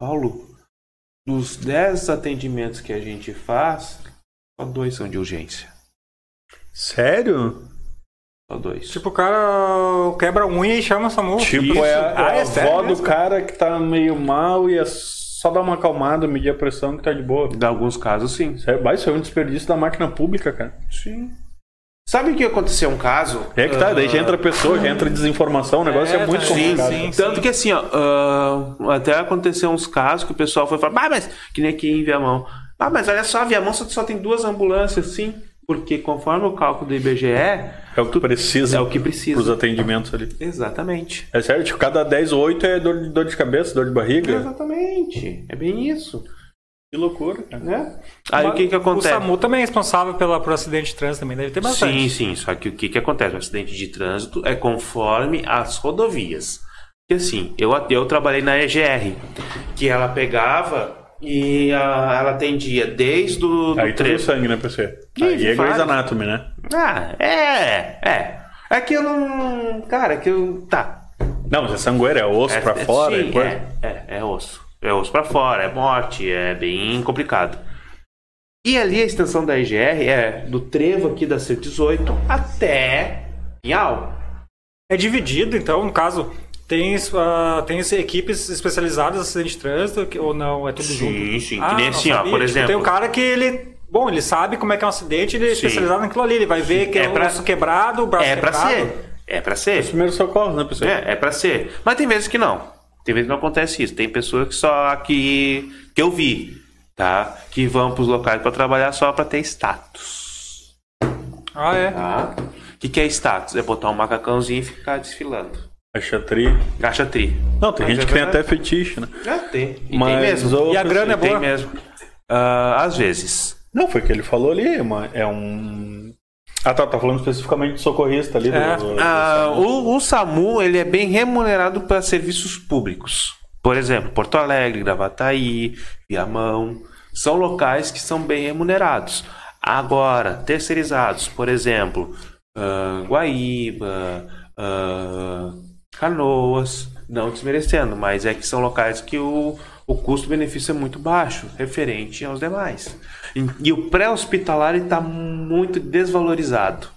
Paulo, dos 10 atendimentos que a gente faz, só dois são de urgência. Sério? Só dois. Tipo, o cara quebra a unha e chama o SAMU. Tipo, Isso. é, a- Ah, é a avó do mesmo? cara que tá meio mal e é só dar uma acalmada, medir a pressão que tá de boa. Em alguns casos, sim. Isso é, isso é um desperdício da máquina pública, cara. Sim. Sabe o que aconteceu um caso? É que tá, daí já entra pessoa, já entra desinformação, o negócio é, É, muito tá, complicado. sim, sim. Tanto que assim, ó, ah, até aconteceu uns casos que o pessoal foi falar, ah, mas que nem aqui em Viamão. Ah, mas olha só, Viamão só, só tem duas ambulâncias, sim. Porque conforme o cálculo do IBGE, É o que precisa é o que precisa. atendimentos ali. Exatamente. É sério, tipo, cada 10 ou 8 é dor, de- dor de cabeça, dor de barriga. Exatamente. É bem isso. Que loucura, cara. Né? Aí o que que O acontece? SAMU também é responsável pela, por acidente de trânsito também, deve ter bastante. Sim, sim. Só que o que, que acontece? O acidente de trânsito é conforme as rodovias. Porque assim, eu, eu trabalhei na EGR, que ela pegava e a- ela atendia desde o Aí trevo. sangue, né, PC? Ih, Aí é Grey's. Anatomy, né? Ah, é, é. É que eu não. Cara, é que eu. Tá. Não, mas é sangueiro, é osso É, pra é- fora, sim, é coisa. é, é, é osso. É osso pra fora, é morte, é bem complicado. E ali a extensão da EGR é do trevo aqui da 118 até Pinhal. É dividido, então, no caso, tem, ah, tem equipes especializadas em acidente de trânsito que- ou não? É tudo Sim, junto? sim, que Ah, nem não assim, ó, por Tipo, exemplo. Tem um cara que ele. Bom, ele sabe como é que é um acidente, ele é Sim. especializado naquilo ali. Ele vai ver que é, É pra- o osso quebrado, o braço É pra quebrado. ser. É pra ser. Primeiro socorro, né, PC? É, é pra ser. Mas tem vezes que não. Tem vezes que não acontece isso. Tem pessoas que só que, que eu vi, tá? Que vão pros locais pra trabalhar só pra ter status. Ah, é. Tá? O que, que é status? É botar um macacãozinho e ficar desfilando. Acha tri. Tri. Não, tem Mas gente é que tem até fetiche, né? É, tem. E Mas tem mesmo. o E a grana é Tem boa. mesmo. Ah, às vezes. Não, foi o que ele falou ali, uma- é um... Ah, tá, tá falando especificamente de socorrista ali. do- É. do- do- Ah, o, o SAMU ele é bem remunerado para serviços públicos. Por exemplo, Porto Alegre, Gravataí, Viamão. São locais que são bem remunerados. Agora, terceirizados, por exemplo, ah, Guaíba, ah, Canoas, não desmerecendo, mas é que são locais que o, o custo-benefício é muito baixo, referente aos demais. E, e o pré-hospitalar está muito desvalorizado.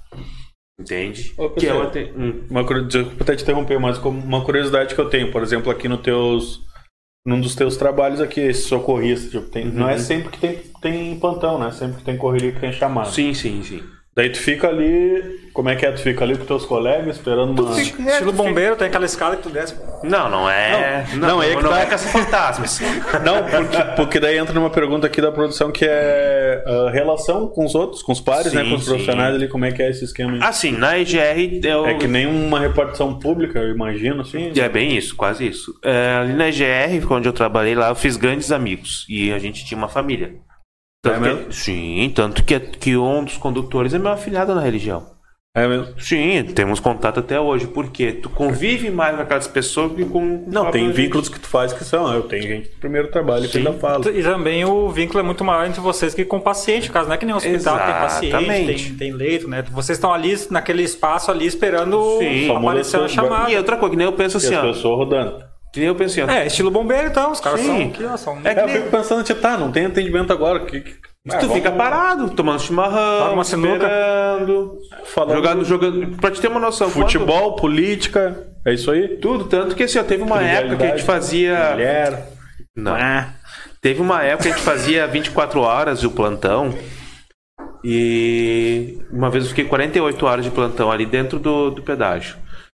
Entende? Ô, que é uma te- hum. Uma Desculpa até te interromper, mas como uma curiosidade que eu tenho, por exemplo, aqui no teus, num dos teus trabalhos aqui, esse socorrista, tipo, tem- não é Uhum. sempre que tem, tem plantão, né? Sempre que tem correria que tem chamada. Sim, sim, sim. Daí tu fica ali. Como é que é? Tu fica ali com teus colegas esperando uma. Estilo bombeiro, tem aquela escada que tu desce. Não, não é. Não, não, aí é que não tá- é caça-fantasmas. Não, porque, porque daí entra numa pergunta aqui da produção que é a relação com os outros, com os pares, né? Sim, Com os sim. profissionais ali, como é que é esse esquema aí? assim, na EGR eu. É que nem uma repartição pública, eu imagino, assim. É bem isso, quase isso. É, ali na EGR, onde eu trabalhei lá, eu fiz grandes amigos. E a gente tinha uma família. Tanto É que- mesmo? sim, tanto que, que um dos condutores é meu afilhado na religião. É mesmo. Sim, temos contato até hoje. Porque tu convive mais com aquelas pessoas que com. Não, tem gente. vínculos que tu faz que são. Eu tenho gente do primeiro trabalho que Sim. ainda fala. E também o vínculo é muito maior entre vocês que com o paciente. No caso, não é que nem um hospital que tem paciente, Exatamente. tem, tem leito, né? Vocês estão ali naquele espaço ali esperando Sim. Aparecer a seus chamada. E outra coisa, que nem eu penso E assim, as ó. pessoas rodando. Que nem eu ó. É, estilo bombeiro então. Os caras Sim. são aqui, ó, são... É que É, eu fico pensando, tipo, tá, não tem atendimento agora. Que, que... Ah, tu fica parado, tomando chimarrão, uma sinuca. esperando, falando jogando, jogando. Pra te ter uma noção, quando- futebol, política, é isso aí? tudo, tanto que assim, ó, teve uma época que a gente fazia. Mulher. Não. Teve uma época que a gente fazia 24 horas o plantão. E uma vez eu fiquei 48 horas de plantão ali dentro do, do pedágio.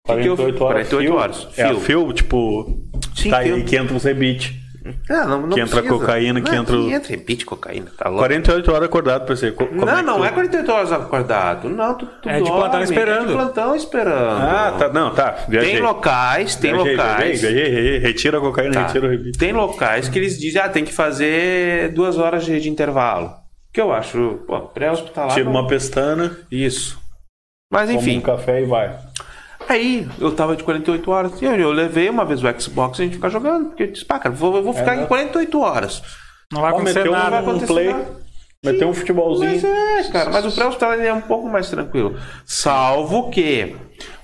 O que que eu- 48 horas. 48 fio? horas. É Fio. fio, tipo. Sim, tá fio. aí que entra os rebite. Ah, não, não Que entra precisa. cocaína, que Não, entra o- Que entra repite cocaína, tá louco. 48 horas acordado pra você. Co- como Não, que não tu- é 48 horas acordado. Não, tu, tu É de plantão esperando. É de plantão esperando. Ah, tá. Não, tá. Viajei. Tem locais, tem Viajei, locais. Viajei, viajei, viajei. Retira a cocaína, Tá. retira o rebite. Tem locais que eles dizem, ah, tem que fazer duas horas de, de intervalo. Que eu acho, pô, pré-hospitalar. Tira não- uma pestana, Isso. Mas toma enfim, um café e vai. Aí eu tava de 48 horas. E eu, levei uma vez o Xbox e a gente ficar jogando. Porque eu disse, pá, cara, vou, eu vou ficar né? em 48 horas. Não vai acontecer meteu nada. vai um acontecer play, nada. meteu um futebolzinho. Mas é, cara, mas o ele é um pouco mais tranquilo. Salvo que,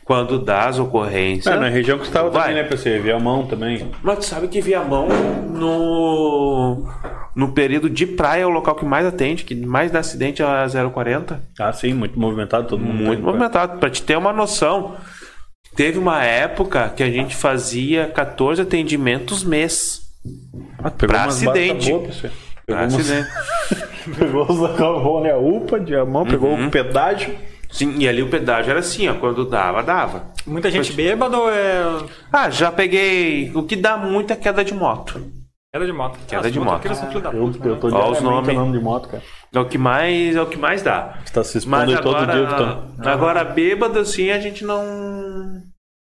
quando dá as ocorrências. É, na região que você tava Vai. também, né, PC? Viamão também. Mas tu sabe que Viamão no no período de praia é o local que mais atende, que mais dá acidente é a 040. Ah, sim, muito movimentado, todo mundo. Muito né? movimentado. Pra te ter uma noção, teve uma época que a gente fazia 14 atendimentos mês. Ah, pegou Pra umas acidente. Pra Pegou, umas- acidente. pegou os da Calvone, a UPA, pegou Uhum. o pedágio. Sim, e ali o pedágio era assim, ó. Quando dava, dava. Muita gente bêbada ou é Ah, já peguei. O que dá muito é queda de moto. Queda de moto? Queda Ah, de moto. da Eu, eu né? tô Ó, os nomes. andando de moto, cara. É o que mais, é o que mais dá. Você tá se expondo aí todo agora, dia, Vitão. agora bêbado assim a gente não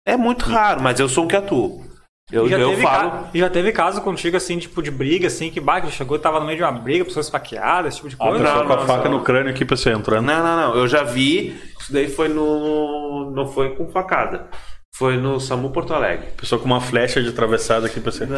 é muito raro, mas eu sou um que atuo. Eu, E já, eu teve falo. ca- e já teve caso contigo, assim, tipo, de briga, assim, que bah, que chegou, tava no meio de uma briga, pessoas esfaqueadas, esse tipo de coisa. pessoa não, com a não, faca não. no crânio aqui pra você entrando. Não, não, não. Eu já vi. Isso daí foi no. Não foi com facada. Foi no SAMU Porto Alegre. Pessoa com uma flecha de atravessada aqui pra você. Não.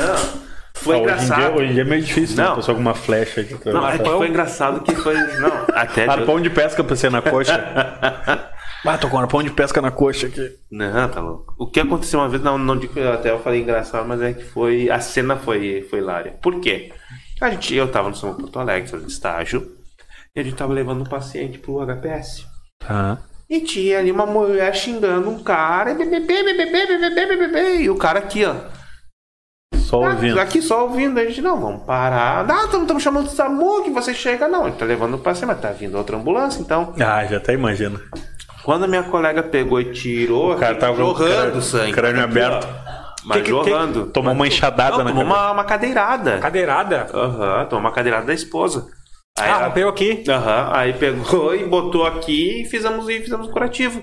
Foi Ah, hoje, em engraçado. dia, hoje em dia é meio difícil, né? Não. Pessoa com uma flecha de Não, é que foi engraçado que foi. Não, até. Arpão de pesca pra você na coxa. ah, tô com um arpão de pesca na coxa aqui. Não, tá louco. O que aconteceu uma vez, não, não digo que eu até eu falei engraçado, mas é que foi. A cena foi, foi hilária. Por quê? A gente, eu tava no São Porto Alegre fazendo estágio e a gente tava levando um paciente pro HPS. Tá. E tinha ali uma mulher xingando um cara, e o cara aqui, ó. Só ouvindo. Aqui só ouvindo, a gente, não, vamos parar. Não, estamos chamando o SAMU, que você chega. Não, a gente tá levando o paciente, mas tá vindo outra ambulância, então. Ah, já até imagina. Quando a minha colega pegou e tirou, O cara tava o jorrando crânio- sangue. crânio aberto. Mas Que- jorrando. Tomou uma enxadada Não, na tomou uma, uma cadeirada. Cadeirada. Aham, tomou uma cadeirada da esposa. Aí, Ah, ela- rompeu aqui. Aham, aí pegou e botou aqui e fizemos, e fizemos o curativo.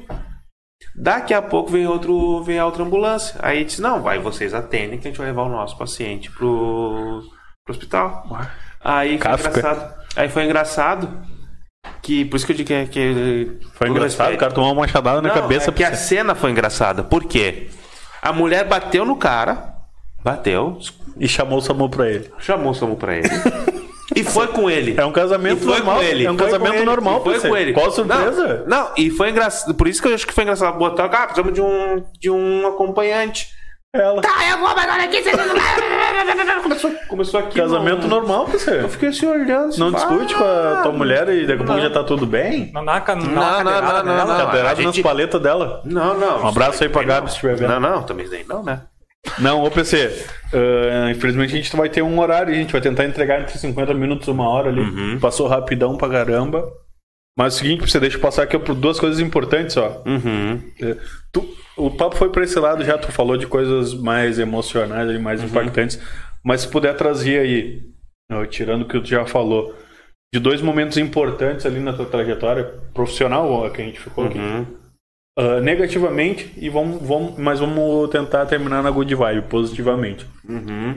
Daqui a pouco vem outro, vem a outra ambulância. Aí disse, não, vai, vocês atendem que a gente vai levar o nosso paciente pro, pro hospital. Aí foi Kafka. engraçado. Aí foi engraçado que, por isso que eu digo que, é- que Foi todo engraçado, o cara tomou uma machadada na Não, cabeça é que a você. cena foi engraçada. Por quê? A mulher bateu no cara, bateu, E chamou o SAMU pra ele. chamou o SAMU pra ele. e foi com ele. É um casamento E foi normal. com ele. É um Foi casamento com ele. normal E foi você. com ele. Qual a surpresa? Não, não, e foi engraçado. Por isso que eu acho que foi engraçado botar. Ah, precisamos de um, de um acompanhante. Ela. Tá, eu vou agora aqui. começou, começou aqui. Casamento no- normal pra você. Eu fiquei assim olhando. assim, Não discute com a tua mulher e daqui a pouco já tá tudo bem? Não ca- não Não, não, não, não, não. Cadeirada a nas gente- paletas dela. Não, não. Um abraço aí pra Gabi se estiver vendo. Não, não, também não, né? Não, ô PC, ah, infelizmente a gente vai ter um horário, a gente vai tentar entregar entre 50 minutos e uma hora ali. Uhum. Passou rapidão pra caramba. Mas é o seguinte, você deixa eu passar aqui por duas coisas importantes, ó. Uhum. É, tu- o papo foi pra esse lado já, tu falou de coisas mais emocionais e mais impactantes. Mas se puder trazer aí, ó, tirando o que tu já falou, de dois momentos importantes ali na tua trajetória profissional, ó, que a gente ficou aqui. Uhum. Ah, negativamente e vamos, vamos, mas vamos tentar terminar na good vibe, positivamente. Uhum.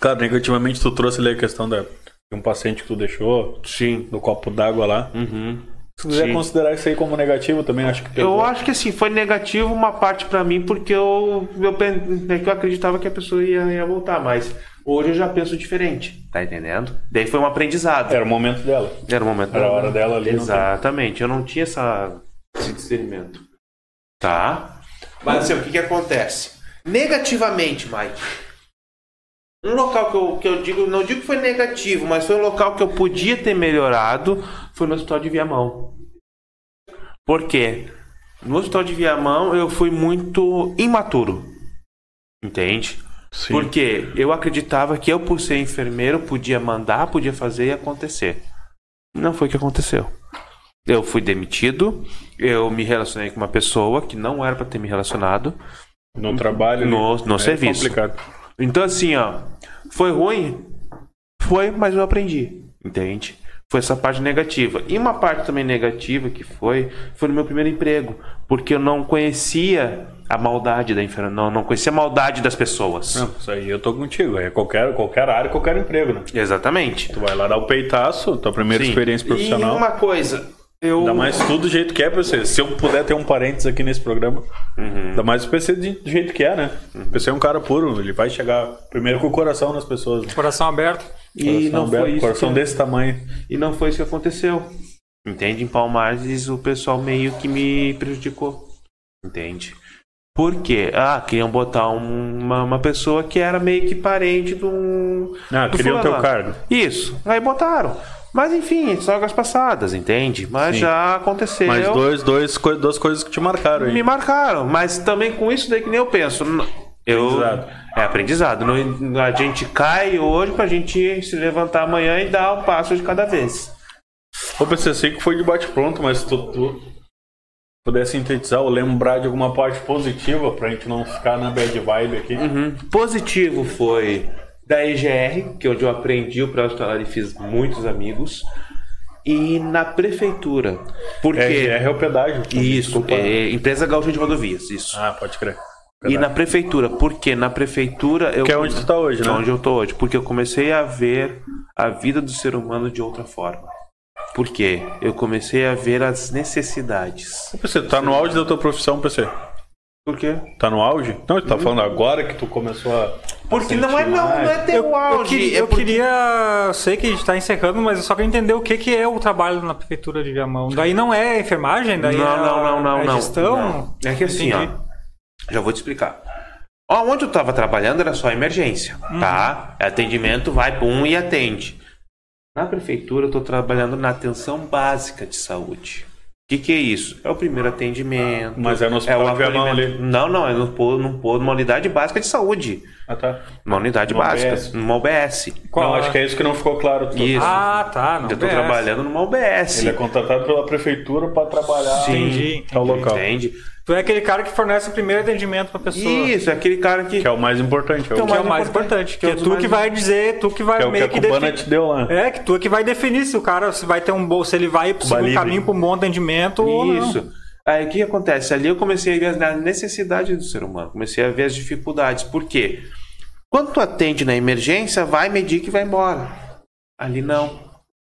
Claro, negativamente tu trouxe ali a questão da, de um paciente que tu deixou, Sim. do copo d'água lá. Uhum. Se quiser Sim. considerar isso aí como negativo, também acho que Eu pegou. acho que assim, foi negativo uma parte pra mim, porque eu, eu, é que eu acreditava que a pessoa ia, ia voltar, mas hoje eu já penso diferente, tá entendendo? Daí foi um aprendizado. Era o momento dela. Era o momento Era a hora dela ali, Exatamente, eu não tinha essa, esse discernimento. Tá? Mas assim, o que que acontece? Negativamente, Mike. Um local que eu, que eu digo, não digo que foi negativo, mas foi um local que eu podia ter melhorado, foi no hospital de Viamão. Por quê? No hospital de Viamão eu fui muito imaturo. Entende? Sim. Porque eu acreditava que eu, por ser enfermeiro, podia mandar, podia fazer e acontecer. Não foi o que aconteceu. Eu fui demitido, eu me relacionei com uma pessoa que não era para ter me relacionado. No trabalho. No- ali, no é serviço. complicado. Então, assim, ó, foi ruim? Foi, mas eu aprendi, entende? Foi essa parte negativa. E uma parte também negativa que foi, foi no meu primeiro emprego, porque eu não conhecia a maldade da enfermagem, não, não conhecia a maldade das pessoas. Não, isso aí eu tô contigo. É qualquer, qualquer área, qualquer emprego, né? Exatamente. Tu vai lá dar o peitaço, tua primeira Sim. experiência profissional. E uma coisa, eu. Ainda mais tudo do jeito que é pra você. Se eu puder ter um parênteses aqui nesse programa, Uhum. ainda mais o PC de- do jeito que é, né? O PC é um cara puro, ele vai chegar primeiro com o coração nas pessoas. né? Coração aberto. E Coração não aberto, foi isso. coração que- desse tamanho. E não foi isso que aconteceu. Entende? Em Palmares o pessoal meio que me prejudicou. Entende? Por quê? Ah, queriam botar um- uma, uma pessoa que era meio que parente do. Ah, do queriam teu cargo. Isso. Aí botaram. Mas enfim, são águas passadas, entende? Mas Sim. já aconteceu. Mas dois, dois, co- duas coisas que te marcaram aí. Me marcaram, mas também com isso daí que nem eu penso. Eu, Aprendizado. É aprendizado. Não- a gente cai hoje pra gente se levantar amanhã e dar um passo de cada vez. Ô, PC, sei que foi de bate-pronto, mas tu, tu puder sintetizar ou lembrar de alguma parte positiva pra gente não ficar na bad vibe aqui. Uhum. Positivo foi da EGR, que é onde eu aprendi o pré-hospitalar e fiz muitos amigos. E na prefeitura. Porque. É, é o pedágio. Isso, Desculpa. é empresa gaúcha de rodovias, isso. Ah, pode crer. E na prefeitura, porque na prefeitura eu. Que é onde tu tá hoje, é né? onde eu tô hoje. Porque eu comecei a ver a vida do ser humano de outra forma. Por quê? Eu comecei a ver as necessidades. Ô, PC, tu tá no auge da tua profissão, PC? Por quê? Tá no auge? Não, tu tá falando agora que tu começou a. Porque não é não, não é ter Eu, o eu auge. queria, é eu porque- queria- eu sei que a gente tá encerrando, mas eu só queria entender o que, que é o trabalho na prefeitura de Viamão. Daí não é enfermagem, daí Não, é, não, não, não, é não. gestão. Não. É que assim, Entendi. ó. Já vou te explicar. Ó, onde eu tava trabalhando era só emergência, tá? Atendimento, vai, pum, e atende. Na prefeitura eu tô trabalhando na atenção básica de saúde. O que, que é isso? É o primeiro atendimento. Mas é no hospital o de Viamão acolhimento. ali. Não, não, é no, pô- numa unidade básica de saúde. Ah, tá. Uma unidade Numa básica. UBS. Numa UBS. Qual não, é? acho que é isso que não ficou claro. Isso. Ah, tá. Não eu tô BS. trabalhando numa UBS. Ele é contratado pela prefeitura pra trabalhar Sim. Entendi. ao local. Entende? Tu é aquele cara que fornece o primeiro atendimento pra pessoa. Isso, é aquele cara que. Que é o mais importante. É o Que é que, o mais importante. Que é tu que vai dizer, tu que vai é o que meio a que cubana definir. te deu lá. É, que tu é que vai definir se o cara se vai ter um bom, se ele vai seguir um caminho para um bom atendimento ou não. Isso. Aí o que acontece? Ali eu comecei a ver a necessidade do ser humano, comecei a ver as dificuldades. Por quê? Quando tu atende na emergência, vai medir que vai embora. Ali não.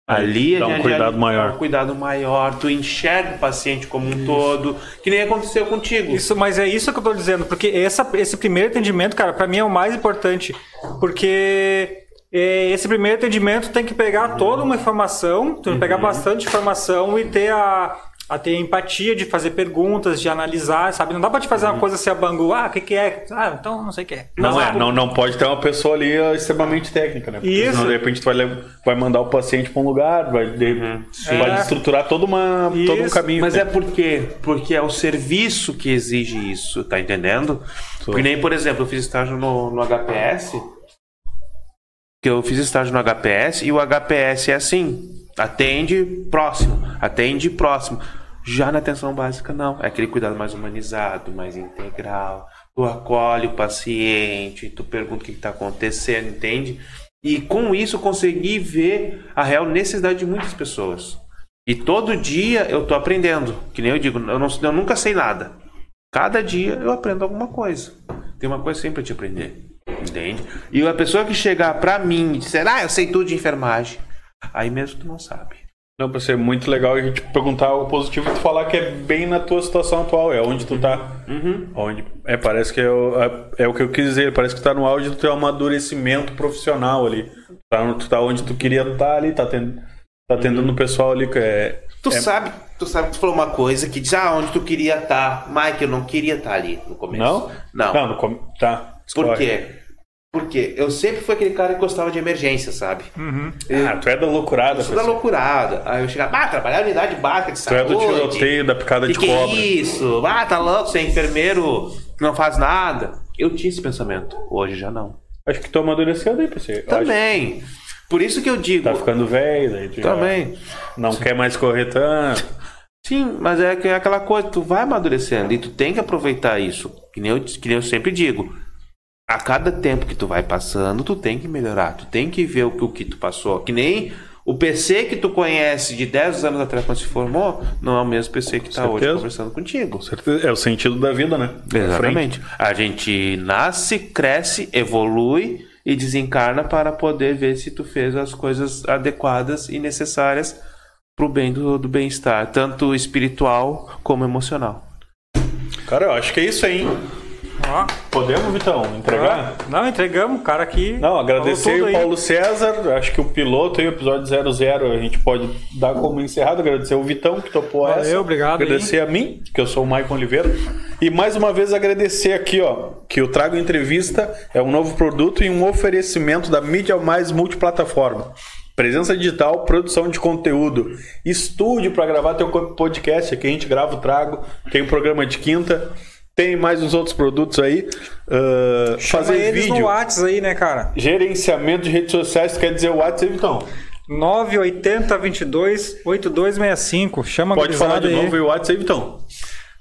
Ali Dá um cuidado dá maior. Um cuidado maior, tu enxerga o paciente como um todo, que nem aconteceu contigo. Isso, mas é isso que eu tô dizendo, porque essa, esse primeiro atendimento, cara, pra mim é o mais importante, porque é, esse primeiro atendimento tem que pegar toda uma informação, tem que pegar bastante informação e ter a, a ter empatia de fazer perguntas, de analisar, sabe? Não dá pra te fazer uma coisa assim a bangu, ah, o que que é? Ah, então não sei o que é. Não, é, não, não pode ter uma pessoa ali extremamente técnica, né? Porque Isso. senão, de repente, tu vai, vai mandar o paciente pra um lugar, vai, de- vai É. destruturar todo, uma, todo um caminho. Mas né? é por quê? Porque é o serviço que exige isso, tá entendendo? Porque nem, por exemplo, eu fiz estágio no, no HPS. Que eu fiz estágio no HPS e o HPS é assim. Atende próximo, atende próximo. Já na atenção básica, não. É aquele cuidado mais humanizado, mais integral. Tu acolhe o paciente, tu pergunta o que está acontecendo, entende? E com isso consegui ver a real necessidade de muitas pessoas. E todo dia eu tô aprendendo. Que nem eu digo, eu, não, eu nunca sei nada. Cada dia eu aprendo alguma coisa. Tem uma coisa sempre pra te aprender. Entende? E a pessoa que chegar pra mim e disser, ah, eu sei tudo de enfermagem. Aí mesmo tu não sabe. Não, pra ser muito legal a gente perguntar o positivo e tu falar que é bem na tua situação atual, é onde tu tá. Uhum. Onde, é, parece que é o, é, é o que eu quis dizer, parece que tá no auge do teu amadurecimento profissional ali. Tá, tu tá onde tu queria estar tá ali, tá tendo, tá tendo no pessoal ali que é. Tu é- sabe, tu sabe que tu falou uma coisa que diz, ah, onde tu queria estar. Mike, eu não queria estar ali no começo. Não? Não. Não, no com- tá. Por escolhe. quê? Porque eu sempre fui aquele cara que gostava de emergência, sabe? Ah, tu é da loucurada, Eu sou da pessoal. loucurada. Aí eu chegava, ah, trabalhar na unidade básica de Tu é saúde. do tiroteio, da picada que de que cobra. é isso? Ah, tá louco, você é enfermeiro, não faz nada. Eu tinha esse pensamento. Hoje já não. Acho que tu amadureceu aí, PC. Eu acho Também. Por isso que eu digo. que Tá ficando velho, daí tu já Também. Não quer mais correr tanto. Sim, mas é que é aquela coisa, tu vai amadurecendo e tu tem que aproveitar isso. Que nem eu, que nem eu sempre digo. A cada tempo que tu vai passando, tu tem que melhorar. Tu tem que ver o que, o que tu passou. Que nem o PC que tu conhece de 10 anos atrás quando se formou, não é o mesmo PC que tá hoje conversando contigo. Com certeza. É o sentido da vida, né? Exatamente. A gente nasce, cresce, evolui e desencarna para poder ver se tu fez as coisas adequadas e necessárias pro bem do, do bem-estar, tanto espiritual como emocional. Cara, eu acho que é isso aí, hein? Ó, Podemos, Vitão, entregar? não, entregamos, o cara aqui. Não, agradecer o tudo aí. Paulo César, acho que o piloto aí, o episódio 00, a gente pode dar como encerrado. Agradecer o Vitão que topou Valeu, essa. obrigado. Agradecer a mim, que eu sou o Maicon Oliveira. E mais uma vez agradecer aqui, ó, que o Trago Entrevista é um novo produto e um oferecimento da Mídia Mais Multiplataforma. Presença digital, produção de conteúdo, estúdio para gravar teu podcast. Aqui a gente grava o Trago, tem um programa de quinta, tem mais uns outros produtos aí. Ah, Chama fazer eles vídeo. no Whats aí, né, cara? Gerenciamento de redes sociais, quer dizer o WhatsApp, então? 980 22 8265. Chama a Pode falar de aí. novo aí o WhatsApp, então.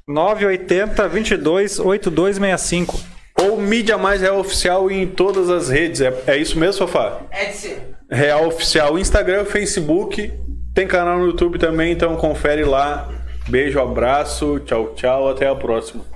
980 22 8265. Ou Mídia Mais Real Oficial em todas as redes. É, é isso mesmo, Fafá? É de ser. Real Oficial, Instagram, Facebook. Tem canal no YouTube também, então confere lá. Beijo, abraço, tchau, tchau, até a próxima.